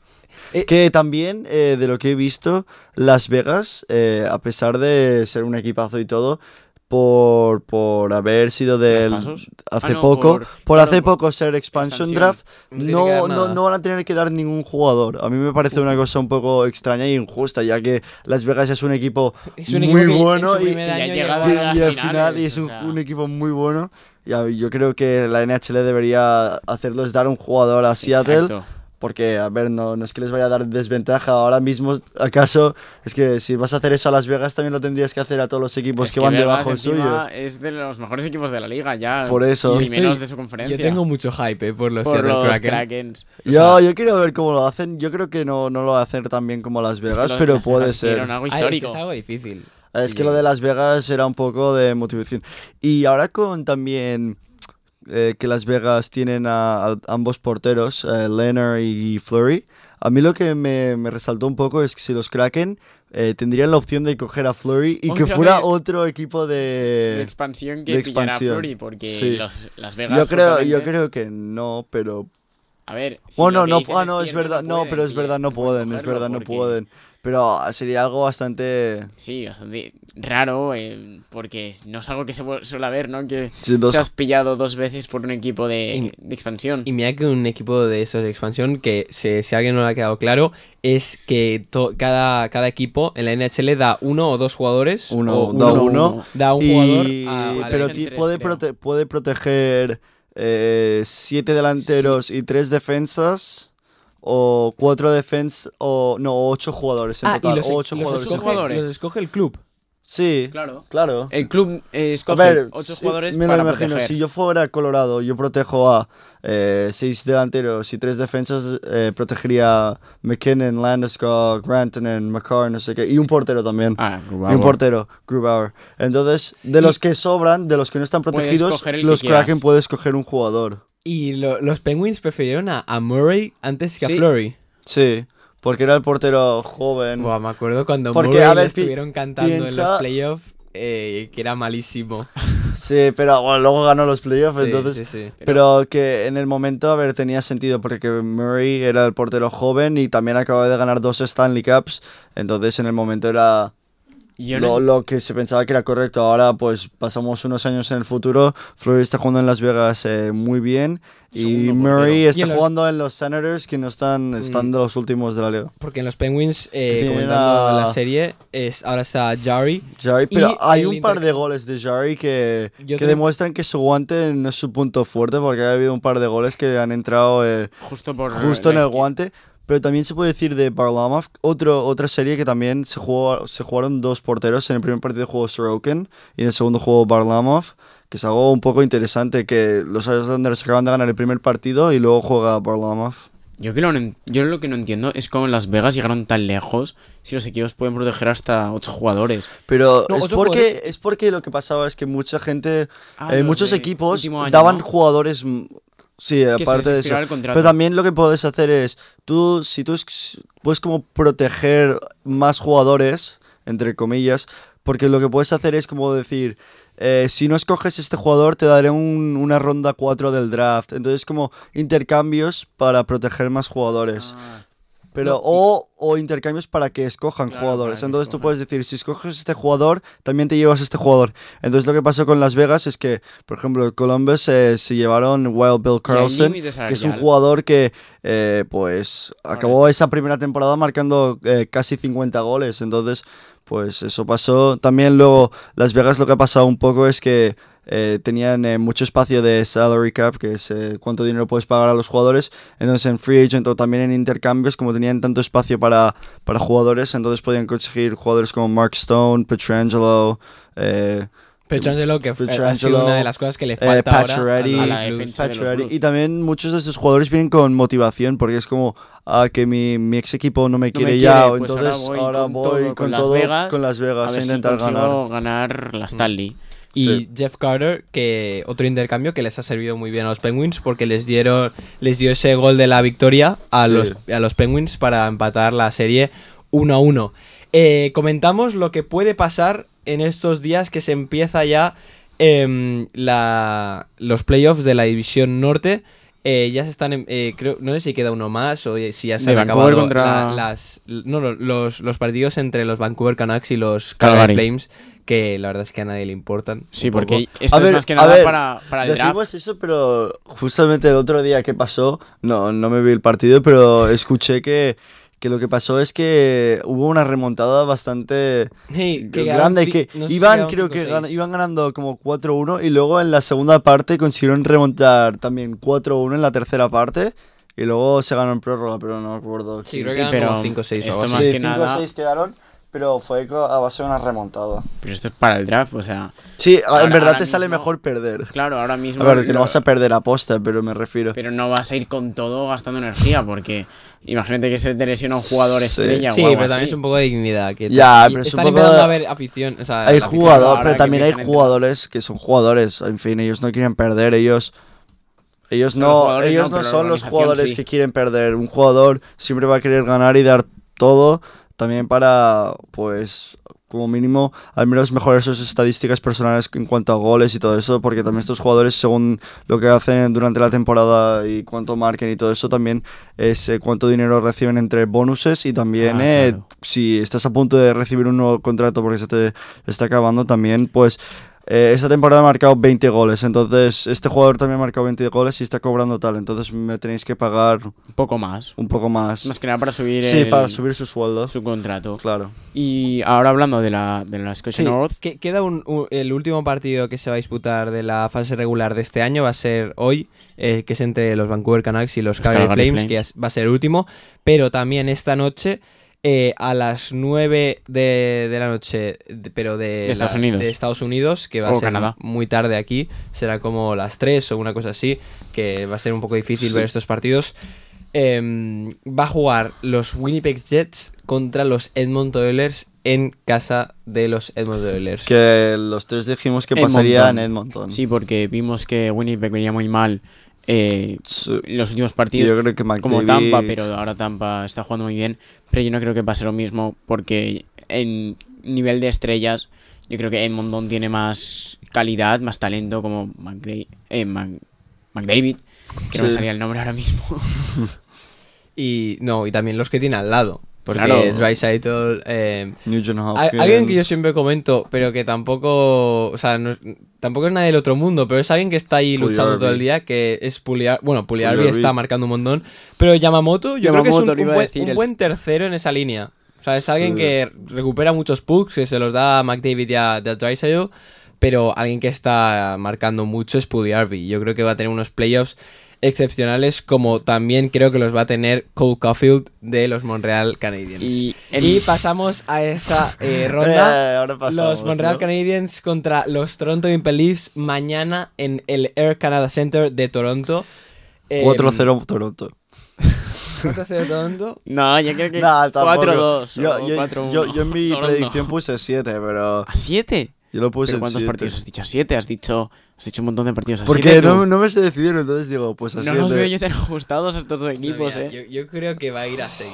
[SPEAKER 3] Eh,
[SPEAKER 4] Que también, eh, de lo que he visto, Las Vegas, eh, a pesar de ser un equipazo y todo, por, por haber sido del
[SPEAKER 5] ¿Traspasos?
[SPEAKER 4] hace
[SPEAKER 5] Ah, no,
[SPEAKER 4] poco,
[SPEAKER 5] por-
[SPEAKER 4] por,
[SPEAKER 5] claro,
[SPEAKER 4] hace
[SPEAKER 5] por
[SPEAKER 4] poco ser expansion, draft,
[SPEAKER 3] No
[SPEAKER 4] no, no, van a tener que dar ningún jugador. A mí me parece una cosa un poco extraña e injusta, ya que Las Vegas es un equipo
[SPEAKER 3] Es un
[SPEAKER 4] muy
[SPEAKER 3] equipo
[SPEAKER 4] bueno y,
[SPEAKER 5] y
[SPEAKER 4] y
[SPEAKER 5] las
[SPEAKER 4] al final y es
[SPEAKER 5] o
[SPEAKER 4] un,
[SPEAKER 5] sea.
[SPEAKER 4] un equipo muy bueno. Y yo creo que la NHL debería hacerles dar un jugador a Seattle.
[SPEAKER 5] exacto.
[SPEAKER 4] Porque, a ver, no, no es que les vaya a dar desventaja ahora mismo. ¿Acaso? Es que si vas a hacer eso a Las Vegas, también lo tendrías que hacer a todos los equipos
[SPEAKER 5] Es
[SPEAKER 4] que, van
[SPEAKER 5] Vegas
[SPEAKER 4] debajo
[SPEAKER 5] encima
[SPEAKER 4] suyo.
[SPEAKER 5] Es de los mejores equipos de la liga ya.
[SPEAKER 4] Por eso.
[SPEAKER 5] Y
[SPEAKER 4] Yo
[SPEAKER 5] menos de su conferencia.
[SPEAKER 3] Yo tengo mucho hype eh, por los
[SPEAKER 5] por los
[SPEAKER 3] Kraken.
[SPEAKER 5] Krakens.
[SPEAKER 4] Yo, yo quiero ver cómo lo hacen. Yo creo que no, no lo va a hacer tan bien como Las
[SPEAKER 5] Es que
[SPEAKER 4] Vegas, pero
[SPEAKER 5] las
[SPEAKER 4] puede
[SPEAKER 5] Vegas
[SPEAKER 4] ser.
[SPEAKER 5] algo
[SPEAKER 3] es que
[SPEAKER 5] histórico.
[SPEAKER 3] es algo difícil.
[SPEAKER 4] Es que lo de Las Vegas era un poco de motivación. Y ahora con también eh, que Las Vegas tienen a, a ambos porteros, eh, Leonard y Flurry, a mí lo que me, me resaltó un poco es que si los Kraken eh, tendrían la opción de coger a Flurry y que fuera otro equipo
[SPEAKER 5] de
[SPEAKER 4] de...
[SPEAKER 5] expansión que
[SPEAKER 4] de
[SPEAKER 5] pillará a
[SPEAKER 4] expansión.
[SPEAKER 5] Fleury, porque
[SPEAKER 4] Sí.
[SPEAKER 5] los- Las Vegas.
[SPEAKER 4] Yo creo, yo
[SPEAKER 5] justamente-
[SPEAKER 4] creo que no, pero
[SPEAKER 5] A ver. si
[SPEAKER 4] Bueno, no, ah, no, es
[SPEAKER 5] cierto,
[SPEAKER 4] verdad, no,
[SPEAKER 5] pueden
[SPEAKER 4] pero es verdad, no pueden, es verdad, no
[SPEAKER 5] porque-
[SPEAKER 4] pueden. Pero sería algo bastante...
[SPEAKER 5] Sí, bastante raro, eh, porque no es algo que se suele ver, ¿no? Que
[SPEAKER 4] Sí, dos-
[SPEAKER 5] seas pillado dos veces por un equipo de,
[SPEAKER 3] Y-
[SPEAKER 5] de expansión.
[SPEAKER 3] Y mira que un equipo de esos de expansión, que si, si a alguien no le ha quedado claro, es que to- cada, cada equipo en la NHL da uno o dos jugadores.
[SPEAKER 4] Uno,
[SPEAKER 3] o
[SPEAKER 4] da
[SPEAKER 3] uno,
[SPEAKER 4] uno.
[SPEAKER 3] da un
[SPEAKER 4] Y-
[SPEAKER 3] jugador a, a la
[SPEAKER 4] pero
[SPEAKER 5] tres,
[SPEAKER 4] puede, prote- puede proteger eh, siete delanteros y tres defensas o cuatro defensas o no ocho jugadores en
[SPEAKER 3] Ah,
[SPEAKER 4] total
[SPEAKER 3] y los,
[SPEAKER 4] o ocho
[SPEAKER 3] los
[SPEAKER 4] jugadores.
[SPEAKER 3] escoge,
[SPEAKER 5] jugadores.
[SPEAKER 3] los escoge el club.
[SPEAKER 4] Sí,
[SPEAKER 5] Claro.
[SPEAKER 4] claro.
[SPEAKER 5] El club eh,
[SPEAKER 4] A
[SPEAKER 5] escoge
[SPEAKER 4] ver,
[SPEAKER 5] ocho
[SPEAKER 4] sí,
[SPEAKER 5] jugadores
[SPEAKER 4] me
[SPEAKER 5] para
[SPEAKER 4] imagino.
[SPEAKER 5] proteger.
[SPEAKER 4] Si yo fuera Colorado, yo protejo a eh, seis delanteros y tres defensas, eh, protegería a McKinnon, Landeskog, Grantanen, McCarr, no sé qué, y un portero también.
[SPEAKER 5] Ah,
[SPEAKER 4] Y un portero, Grubauer. Entonces, de los que sobran, de los que no están protegidos, los. Kraken puedes coger un jugador.
[SPEAKER 3] Y lo- los Penguins prefirieron a, a Murray antes que
[SPEAKER 5] Sí.
[SPEAKER 3] a Flurry.
[SPEAKER 4] Sí, porque era el portero joven.
[SPEAKER 3] Buah, me acuerdo cuando
[SPEAKER 4] Porque,
[SPEAKER 3] Murray
[SPEAKER 4] a ver,
[SPEAKER 3] estuvieron cantando en los playoffs, eh, que era malísimo.
[SPEAKER 4] Sí, pero bueno, luego ganó los playoffs,
[SPEAKER 3] Sí,
[SPEAKER 4] entonces...
[SPEAKER 3] sí, sí.
[SPEAKER 4] Pero que en el momento, a ver, tenía sentido porque Murray era el portero joven y también acababa de ganar dos Stanley Cups. Entonces, en el momento era
[SPEAKER 5] Yo
[SPEAKER 4] lo,
[SPEAKER 5] no-
[SPEAKER 4] lo que se pensaba que era correcto. Ahora, pues pasamos unos años en el futuro. Fleury está jugando en Las Vegas eh, muy bien. Y Murray
[SPEAKER 5] portero.
[SPEAKER 3] Y
[SPEAKER 4] está
[SPEAKER 3] en los-
[SPEAKER 4] jugando en los Senators, que no están, están
[SPEAKER 3] Mm.
[SPEAKER 4] de los últimos de la liga.
[SPEAKER 3] Porque en los Penguins, eh, comentando
[SPEAKER 4] a-
[SPEAKER 3] la serie, es, ahora está Jari.
[SPEAKER 4] Jari,
[SPEAKER 3] Y
[SPEAKER 4] pero hay un par de goles de Jari que,
[SPEAKER 3] Yo
[SPEAKER 4] que
[SPEAKER 3] tengo-
[SPEAKER 4] demuestran que su guante no es su punto fuerte, porque ha habido un par de goles que han entrado eh,
[SPEAKER 5] Justo por
[SPEAKER 4] justo en el guante. Pero también se puede decir de Barlamov, otro, otra serie que también se, jugó, se jugaron dos porteros. En el primer partido jugó Sorokin y en el segundo jugó Barlamov, que es algo un poco interesante, que los Islanders acaban de ganar el primer partido y luego juega Barlamov.
[SPEAKER 5] Yo, que lo, no yo lo que no entiendo es cómo en Las Vegas llegaron tan lejos si los equipos pueden proteger hasta ocho jugadores.
[SPEAKER 4] Pero
[SPEAKER 3] No,
[SPEAKER 4] es, porque, es porque lo que pasaba es que mucha gente,
[SPEAKER 5] Ah,
[SPEAKER 4] eh, muchos equipos daban
[SPEAKER 5] ¿no?
[SPEAKER 4] jugadores... Sí, aparte de eso. Pero también lo que puedes hacer es, tú, si tú es- puedes como proteger más jugadores, entre comillas, porque lo que puedes hacer es como decir, eh, si no escoges este jugador te daré un- una ronda 4 del draft. Entonces como intercambios para proteger más jugadores.
[SPEAKER 5] Ah,
[SPEAKER 4] Pero,
[SPEAKER 3] No,
[SPEAKER 4] o, o intercambios para que escojan
[SPEAKER 5] Claro,
[SPEAKER 4] jugadores. Entonces tú puedes decir, si escoges este jugador, también te llevas este jugador. Entonces lo que pasó con Las Vegas es que, por ejemplo, Columbus eh, se llevaron Wild Bill Carlson, que es un jugador que, eh, pues, acabó esa primera temporada marcando eh, casi 50 goles. Entonces, pues eso pasó. También luego, Las Vegas lo que ha pasado un poco es que eh, tenían eh, mucho espacio de salary cap, que es eh, cuánto dinero puedes pagar a los jugadores. Entonces en free agent o también en intercambios, como tenían tanto espacio para, para jugadores, entonces podían conseguir jugadores como Mark Stone, Petrangelo, eh,
[SPEAKER 3] Petrangelo, que fue- ha sido
[SPEAKER 4] Petrangelo,
[SPEAKER 3] una de las cosas que le
[SPEAKER 4] eh,
[SPEAKER 3] falta ahora a
[SPEAKER 5] la defensa. de los
[SPEAKER 4] Pacioretty.
[SPEAKER 5] Blues.
[SPEAKER 4] Y también muchos de estos jugadores vienen con motivación, porque es como ah, que mi, mi ex equipo no me
[SPEAKER 5] No
[SPEAKER 4] quiere
[SPEAKER 5] me
[SPEAKER 4] ya,
[SPEAKER 5] quiere, pues
[SPEAKER 4] entonces
[SPEAKER 5] ahora
[SPEAKER 4] ahora
[SPEAKER 5] voy
[SPEAKER 4] voy,
[SPEAKER 5] con todo,
[SPEAKER 4] con,
[SPEAKER 5] con Las
[SPEAKER 4] todo
[SPEAKER 5] Vegas,
[SPEAKER 4] con Las
[SPEAKER 5] a
[SPEAKER 4] Vegas a
[SPEAKER 5] si
[SPEAKER 4] intentar
[SPEAKER 5] consigo
[SPEAKER 4] ganar.
[SPEAKER 5] ganar la Stanley.
[SPEAKER 3] Y
[SPEAKER 4] Sí.
[SPEAKER 3] Jeff Carter, que otro intercambio que les ha servido muy bien a los Penguins porque les dieron les dio ese gol de la victoria a,
[SPEAKER 4] Sí.
[SPEAKER 3] los, a los Penguins para empatar la serie 1 a 1. Eh, comentamos lo que puede pasar en estos días que se empieza ya em, la, los playoffs de la División Norte. Eh, ya se están, en- eh, creo, no sé si queda uno más o si ya se
[SPEAKER 5] De
[SPEAKER 3] han
[SPEAKER 5] Vancouver
[SPEAKER 3] acabado
[SPEAKER 5] contra-
[SPEAKER 3] la- las, no, no, los, los partidos entre los Vancouver Canucks y los
[SPEAKER 5] Calgary.
[SPEAKER 3] Calgary Flames que la verdad es que a nadie le importan.
[SPEAKER 5] Sí,
[SPEAKER 3] poco.
[SPEAKER 5] porque esto
[SPEAKER 4] A
[SPEAKER 5] es
[SPEAKER 4] ver,
[SPEAKER 5] más que nada
[SPEAKER 4] ver,
[SPEAKER 5] para, para el draft.
[SPEAKER 4] Decimos eso, pero justamente el otro día que pasó, no, no me vi el partido, pero escuché que, que lo que pasó es que hubo una remontada bastante
[SPEAKER 3] Sí, que
[SPEAKER 4] grande, que
[SPEAKER 3] no
[SPEAKER 4] iban, creo que
[SPEAKER 3] 5-6.
[SPEAKER 4] gan- iban ganando como 4-1 y luego en la segunda parte consiguieron remontar también 4-1 en la tercera parte y luego se ganó en prórroga, pero no me acuerdo.
[SPEAKER 3] Sí, creo
[SPEAKER 5] Sí,
[SPEAKER 3] que eran
[SPEAKER 5] pero
[SPEAKER 3] como 5 o 6
[SPEAKER 5] esto más.
[SPEAKER 4] Sí,
[SPEAKER 5] que
[SPEAKER 4] 5
[SPEAKER 5] nada-
[SPEAKER 4] 6 quedaron, pero fue a base de una remontada.
[SPEAKER 5] Pero esto es para el draft, o sea,
[SPEAKER 4] Sí,
[SPEAKER 5] Ahora-
[SPEAKER 4] en verdad te sale
[SPEAKER 5] mismo-
[SPEAKER 4] mejor perder.
[SPEAKER 5] claro, ahora mismo.
[SPEAKER 4] A ver, que no
[SPEAKER 5] lo-
[SPEAKER 4] vas a perder aposta, pero me refiero.
[SPEAKER 5] Pero no vas a ir con todo gastando energía, porque imagínate que se te lesiona un jugador
[SPEAKER 4] Sí.
[SPEAKER 5] estrella
[SPEAKER 3] Sí,
[SPEAKER 5] o algo
[SPEAKER 3] pero también
[SPEAKER 5] así.
[SPEAKER 3] es un poco de dignidad. Que
[SPEAKER 4] Ya, pero
[SPEAKER 3] están
[SPEAKER 4] supongo-
[SPEAKER 3] empezando a haber afición. O sea,
[SPEAKER 4] Hay jugadores, pero también hay jugadores que son jugadores. En fin, ellos no quieren perder, ellos. Ellos no, ellos
[SPEAKER 5] no,
[SPEAKER 4] no, son los jugadores
[SPEAKER 5] sí.
[SPEAKER 4] que quieren perder. Un jugador siempre va a querer ganar y dar todo, también para, pues, como mínimo, al menos mejorar sus estadísticas personales en cuanto a goles y todo eso, porque también estos jugadores, según lo que hacen durante la temporada y cuánto marquen y todo eso, también es eh, cuánto dinero reciben entre bonuses y también
[SPEAKER 5] Ah,
[SPEAKER 4] eh,
[SPEAKER 5] claro.
[SPEAKER 4] si estás a punto de recibir un nuevo contrato porque se te está acabando también, pues eh, esta temporada ha marcado 20 goles, entonces este jugador también ha marcado 20 goles y está cobrando tal, entonces me tenéis que pagar
[SPEAKER 5] Un poco más.
[SPEAKER 4] un poco más.
[SPEAKER 5] Más que nada para subir
[SPEAKER 4] Sí,
[SPEAKER 5] el-
[SPEAKER 4] para subir su sueldo.
[SPEAKER 5] su contrato.
[SPEAKER 4] Claro.
[SPEAKER 5] Y ahora hablando de la, de la Scotia
[SPEAKER 3] Sí,
[SPEAKER 5] North,
[SPEAKER 3] que- queda un- un- el último partido que se va a disputar de la fase regular de este año va a ser hoy, eh, que es entre los Vancouver Canucks y los Calgary,
[SPEAKER 5] Calgary
[SPEAKER 3] Flames,
[SPEAKER 5] Flames.
[SPEAKER 3] que va a ser el último, pero también esta noche eh, a las 9 de, de la noche, de- pero de,
[SPEAKER 5] De Estados Unidos.
[SPEAKER 3] de Estados Unidos, que va a ser
[SPEAKER 5] Canadá.
[SPEAKER 3] muy tarde aquí, será como las 3 o una cosa así, que va a ser un poco difícil
[SPEAKER 4] Sí.
[SPEAKER 3] ver estos partidos. Em, va a jugar los Winnipeg Jets contra los Edmonton Oilers en casa de los Edmonton Oilers.
[SPEAKER 4] Que los tres dijimos que
[SPEAKER 5] Edmonton.
[SPEAKER 4] pasaría en Edmonton.
[SPEAKER 5] sí, porque vimos que Winnipeg venía muy mal eh, los últimos partidos.
[SPEAKER 4] Yo creo que
[SPEAKER 5] como Tampa, pero ahora Tampa está jugando muy bien. Pero yo no creo que pase lo mismo porque en nivel de estrellas yo creo que Edmonton tiene más calidad, más talento como eh, McDavid, que no me salía el nombre ahora mismo.
[SPEAKER 3] Y no, y también los que tiene al lado. Porque
[SPEAKER 5] Claro.
[SPEAKER 3] Eh, Al-
[SPEAKER 4] Hopkins.
[SPEAKER 3] Alguien que yo siempre comento, pero que tampoco, o sea, no tampoco es nadie del otro mundo, pero es alguien que está ahí luchando todo el día, que es Puliar, bueno, Puliarvi está marcando un montón, pero Yamamoto yo creo que es un, buen,
[SPEAKER 5] decir,
[SPEAKER 3] un
[SPEAKER 5] el-
[SPEAKER 3] buen tercero en esa línea. O sea, es alguien
[SPEAKER 4] Sí.
[SPEAKER 3] que recupera muchos pucks, que se los da a McDavid y a, a Draisaitl, pero alguien que está marcando mucho es Puliarvi. Yo creo que va a tener unos playoffs excepcionales como también creo que los va a tener Cole Caulfield de los Montreal Canadiens.
[SPEAKER 5] Y
[SPEAKER 3] Y, pasamos a esa eh, ronda.
[SPEAKER 4] Eh, ahora pasamos,
[SPEAKER 3] los Montreal
[SPEAKER 4] ¿no?
[SPEAKER 3] Canadiens contra los Toronto Maple Leafs mañana en el Air Canada Center de Toronto. Em,
[SPEAKER 4] 4-0 Toronto.
[SPEAKER 3] 4-0 Toronto.
[SPEAKER 5] No, yo creo que
[SPEAKER 4] Nah, tampoco.
[SPEAKER 5] 4-2
[SPEAKER 4] Yo, yo,
[SPEAKER 5] 4-1.
[SPEAKER 4] yo, yo en mi
[SPEAKER 5] Toronto.
[SPEAKER 4] predicción puse 7, pero
[SPEAKER 5] ¿A 7?
[SPEAKER 4] Yo lo puse
[SPEAKER 5] ¿Pero
[SPEAKER 4] en
[SPEAKER 5] cuántos
[SPEAKER 4] 7.
[SPEAKER 5] partidos has dicho? ¿A 7? Has dicho, has dicho un montón de partidos a
[SPEAKER 4] Porque
[SPEAKER 5] 7.
[SPEAKER 4] no, no me sé decidir, entonces digo, pues a
[SPEAKER 5] No
[SPEAKER 4] 7.
[SPEAKER 5] nos veo yo tan ajustados estos dos equipos,
[SPEAKER 3] No, mira,
[SPEAKER 5] eh.
[SPEAKER 3] yo, yo creo que va a ir a 6.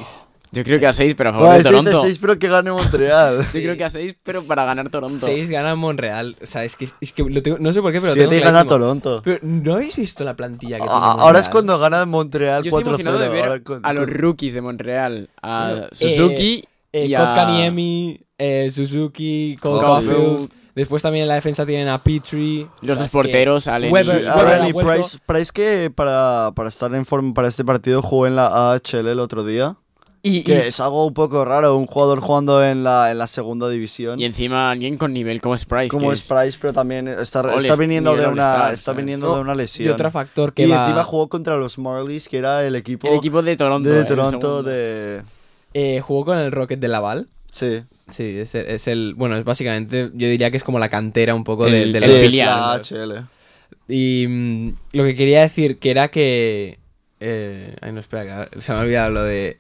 [SPEAKER 5] Yo creo que a 6, pero a favor de
[SPEAKER 4] dice
[SPEAKER 5] Toronto.
[SPEAKER 4] 6, pero que gane Montreal.
[SPEAKER 5] Yo creo que a 6, pero para ganar Toronto.
[SPEAKER 3] 6 gana Monreal. O sea, es que, es que lo tengo- no sé por qué, pero lo
[SPEAKER 4] 7
[SPEAKER 3] tengo
[SPEAKER 4] y gana. Toronto.
[SPEAKER 3] Pero ¿no habéis visto la plantilla que tiene
[SPEAKER 4] Ah, ahora es
[SPEAKER 3] Montreal?
[SPEAKER 4] cuando gana Montreal
[SPEAKER 5] Yo estoy
[SPEAKER 4] 4-0.
[SPEAKER 5] emocionado de ver
[SPEAKER 4] ahora con-
[SPEAKER 5] a los rookies de Montreal, a Suzuki
[SPEAKER 3] Eh,
[SPEAKER 5] y a...
[SPEAKER 3] Kotkaniemi, eh, Suzuki, Cole
[SPEAKER 4] Caulfield.
[SPEAKER 3] Después también en la defensa tienen a Petrie.
[SPEAKER 5] Los dos
[SPEAKER 3] es que-
[SPEAKER 5] porteros, Allen
[SPEAKER 3] Weber-
[SPEAKER 4] Sí,
[SPEAKER 5] y-
[SPEAKER 4] y. Price, Price que para, para estar en forma para este partido jugó en la AHL el otro día.
[SPEAKER 3] Y,
[SPEAKER 4] Que
[SPEAKER 3] y-
[SPEAKER 4] es algo un poco raro, un jugador jugando en la, en la segunda división.
[SPEAKER 5] Y encima alguien con nivel como es Price,
[SPEAKER 4] como es Price, pero también está, está viniendo de una, está viniendo de una
[SPEAKER 3] y
[SPEAKER 4] lesión.
[SPEAKER 3] otro factor que
[SPEAKER 4] Y
[SPEAKER 3] va...
[SPEAKER 4] encima jugó contra los Marlies, que era el equipo,
[SPEAKER 5] el equipo de Toronto.
[SPEAKER 4] de Toronto de...
[SPEAKER 3] eh, jugó con el Rocket de Laval.
[SPEAKER 4] Sí,
[SPEAKER 3] Sí, es el, es el- Bueno, es básicamente... Yo diría que es como la cantera un poco de,
[SPEAKER 5] El-
[SPEAKER 3] de la-
[SPEAKER 4] sí, es
[SPEAKER 5] filial.
[SPEAKER 4] la AHL.
[SPEAKER 3] Y mm, lo que quería decir que era que... Eh, ay, no, espera, que se me ha olvidado lo de...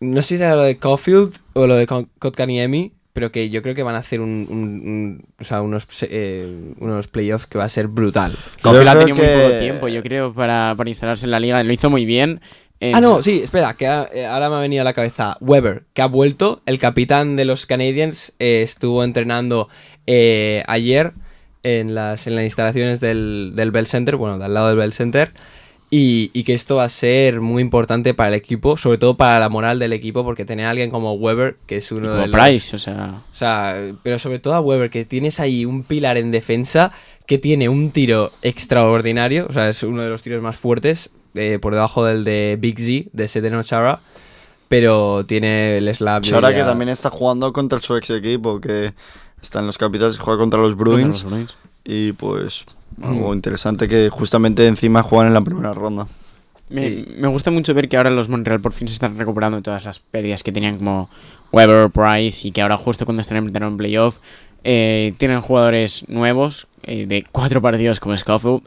[SPEAKER 3] No sé si era lo de Caulfield o lo de Kotkaniemi, pero que yo creo que van a hacer un, un- un- o sea, unos, eh, unos playoffs que va a ser brutal.
[SPEAKER 5] Caulfield ha tenido muy poco tiempo, yo creo, para, para instalarse en la liga. Lo hizo muy bien. En-
[SPEAKER 3] Ah, no, sí, espera, que ha- eh, ahora me ha venido a la cabeza Weber, que ha vuelto, el capitán de los Canadiens, eh, estuvo entrenando eh, ayer en las, en las instalaciones del, del Bell Center, bueno, de al lado del Bell Center, y, y que esto va a ser muy importante para el equipo, sobre todo para la moral del equipo, porque tener a alguien como Weber, que es uno
[SPEAKER 5] como
[SPEAKER 3] de los...
[SPEAKER 5] Price, o sea...
[SPEAKER 3] O sea, pero sobre todo a Weber, que tienes ahí un pilar en defensa que tiene un tiro extraordinario, o sea, es uno de los tiros más fuertes, eh, por debajo del de Big Z, de Sedeno Chara, pero tiene el slap. de
[SPEAKER 4] Chara que también está jugando contra su ex equipo, que está en los Capitals y juega contra los Bruins.
[SPEAKER 5] Contra los Bruins.
[SPEAKER 4] Y pues
[SPEAKER 3] Mm.
[SPEAKER 4] algo interesante que justamente encima juegan en la primera ronda.
[SPEAKER 5] Me, me gusta mucho ver que ahora los Montreal por fin se están recuperando de todas las pérdidas que tenían como Weber, Price y que ahora justo cuando están en playoff eh, tienen jugadores nuevos eh, de cuatro partidos como Scofield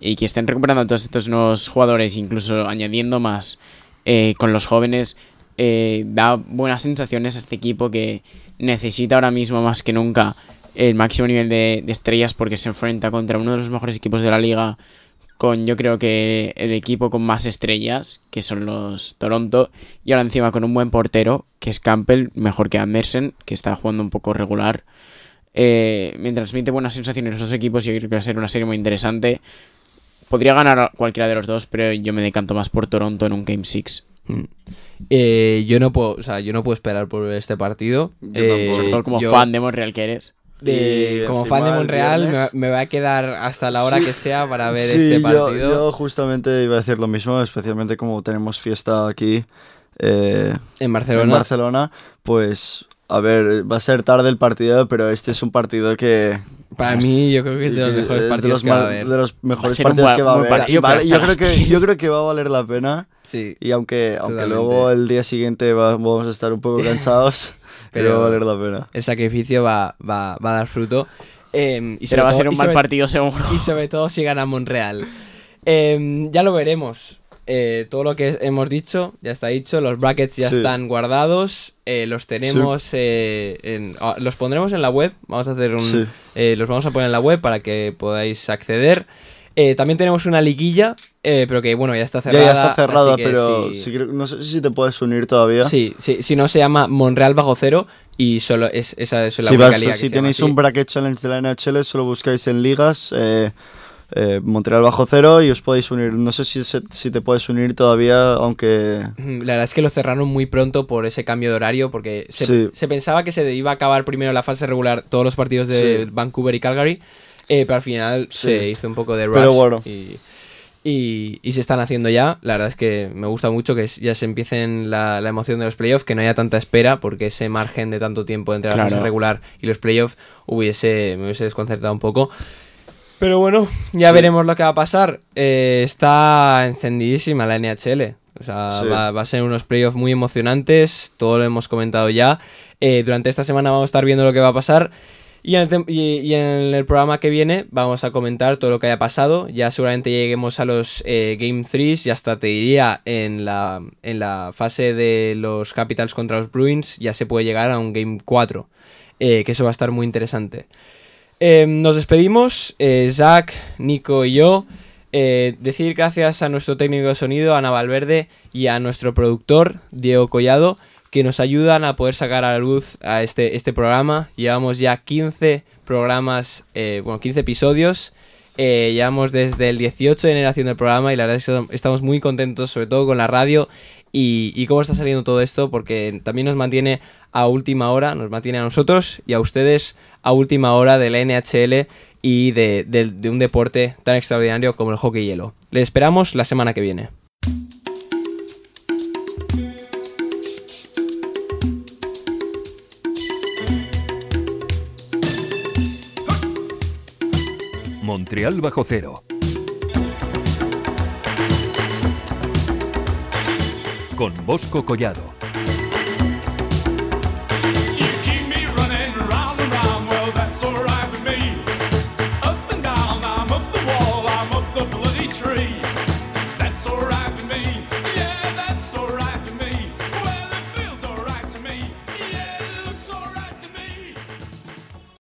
[SPEAKER 5] y que estén recuperando a todos estos nuevos jugadores incluso añadiendo más eh, con los jóvenes da buenas sensaciones a este equipo que necesita ahora mismo más que nunca el máximo nivel de estrellas porque se enfrenta contra uno de los mejores equipos de la liga con yo creo que el equipo con más estrellas, que son los Toronto, y ahora encima con un buen portero, que es Campbell, mejor que Andersen, que está jugando un poco regular. Eh, mientras transmite buenas sensaciones a esos equipos, yo creo que va a ser una serie muy interesante. Podría ganar cualquiera de los dos, pero yo me decanto más por Toronto en un Game 6.
[SPEAKER 3] Mm. Eh, yo no puedo, o sea, yo no puedo esperar por ver este partido.
[SPEAKER 4] Yo
[SPEAKER 3] Eh.
[SPEAKER 5] Sobre todo como
[SPEAKER 3] yo-
[SPEAKER 5] fan de Montreal que eres.
[SPEAKER 3] de-
[SPEAKER 4] Y
[SPEAKER 3] como fan de
[SPEAKER 4] el
[SPEAKER 3] Montreal, me, va- me a quedar hasta la hora
[SPEAKER 4] Sí.
[SPEAKER 3] que sea para ver
[SPEAKER 4] Sí,
[SPEAKER 3] este
[SPEAKER 4] yo-
[SPEAKER 3] partido.
[SPEAKER 4] Yo, justamente iba a decir lo mismo, especialmente como tenemos fiesta aquí eh,
[SPEAKER 3] en Barcelona.
[SPEAKER 4] en Barcelona. Pues, a ver, va a ser tarde el partido, pero este es un partido que...
[SPEAKER 3] Para mí, yo creo que es de los mejores
[SPEAKER 4] es de
[SPEAKER 3] partidos
[SPEAKER 4] los
[SPEAKER 3] que va a haber.
[SPEAKER 4] de los mejores partidos que va a haber.
[SPEAKER 5] partido,
[SPEAKER 4] vale- yo, creo que, yo creo que va a valer la pena.
[SPEAKER 3] Sí.
[SPEAKER 4] Y aunque, aunque luego el día siguiente va- vamos a estar un poco cansados, pero,
[SPEAKER 3] Pero-
[SPEAKER 4] va a valer la pena.
[SPEAKER 3] El sacrificio va, va, va a dar fruto. Em, y
[SPEAKER 5] Pero va a ser un mal
[SPEAKER 3] sobre-
[SPEAKER 5] partido seguro.
[SPEAKER 3] Y sobre todo si gana Monreal. Em, ya lo veremos. Eh, todo lo que hemos dicho ya está dicho. Los brackets ya
[SPEAKER 4] Sí.
[SPEAKER 3] están guardados. eh, los tenemos. eh, en- ah, los pondremos en la web. Vamos a hacer un.
[SPEAKER 4] Sí.
[SPEAKER 3] eh, los vamos a poner en la web para que podáis acceder. Eh, también tenemos una liguilla. eh, pero que bueno, ya está
[SPEAKER 4] Ya,
[SPEAKER 3] cerrada.
[SPEAKER 4] ya está cerrada, pero
[SPEAKER 3] sí
[SPEAKER 4] creo- no sé si te puedes unir todavía.
[SPEAKER 3] Sí, sí, si no se llama Monreal bajo cero y solo es esa es la
[SPEAKER 4] si
[SPEAKER 3] única
[SPEAKER 4] vas-
[SPEAKER 3] liga
[SPEAKER 4] si tenéis un bracket challenge de la NHL, solo buscáis en ligas eh, eh, Montreal bajo cero y os podéis unir. No sé si, se- si te puedes unir todavía, aunque...
[SPEAKER 3] Ujú, La verdad es que lo cerraron muy pronto por ese cambio de horario, porque se,
[SPEAKER 4] Sí.
[SPEAKER 3] se pensaba que se iba a acabar primero la fase regular todos los partidos de
[SPEAKER 4] Sí.
[SPEAKER 3] Vancouver y Calgary, eh, pero al final
[SPEAKER 4] Sí.
[SPEAKER 3] se hizo un poco de rush
[SPEAKER 4] Pero bueno.
[SPEAKER 3] y, y- y se están haciendo ya. La verdad es que me gusta mucho que ya se empiecen la, la emoción de los playoffs, que no haya tanta espera, porque ese margen de tanto tiempo entre la
[SPEAKER 5] Claro.
[SPEAKER 3] fase regular y los playoffs hubiese, me hubiese desconcertado un poco. Pero bueno, ya
[SPEAKER 4] Sí.
[SPEAKER 3] veremos lo que va a pasar. Eh, está encendidísima la NHL. O sea,
[SPEAKER 4] Sí.
[SPEAKER 3] va, va a ser unos playoffs muy emocionantes. Todo lo hemos comentado ya. Eh, durante esta semana vamos a estar viendo lo que va a pasar. Y en, el, tem- y- y en el programa que viene vamos a comentar todo lo que haya pasado. Ya seguramente lleguemos a los eh, Game 3 y hasta te diría en la, en la fase de los Capitals contra los Bruins ya se puede llegar a un Game 4. eh, que eso va a estar muy interesante. Eh, nos despedimos, eh, Zach, Nico y yo. Eh, decir gracias a nuestro técnico de sonido, Ana Valverde, y a nuestro productor, Diego Collado, que nos ayudan a poder sacar a la luz a este, este programa. Llevamos ya 15 programas, eh, bueno, 15 episodios. Eh, llevamos desde el 18 de enero haciendo el programa y la verdad es que estamos muy contentos, sobre todo con la radio y, cómo está saliendo todo esto, porque también nos mantiene a última hora, nos mantiene a nosotros y a ustedes a última hora de la NHL y de- de un deporte tan extraordinario como el hockey hielo. Les esperamos la semana que viene.
[SPEAKER 2] Montreal bajo cero. Con Bosco Collado.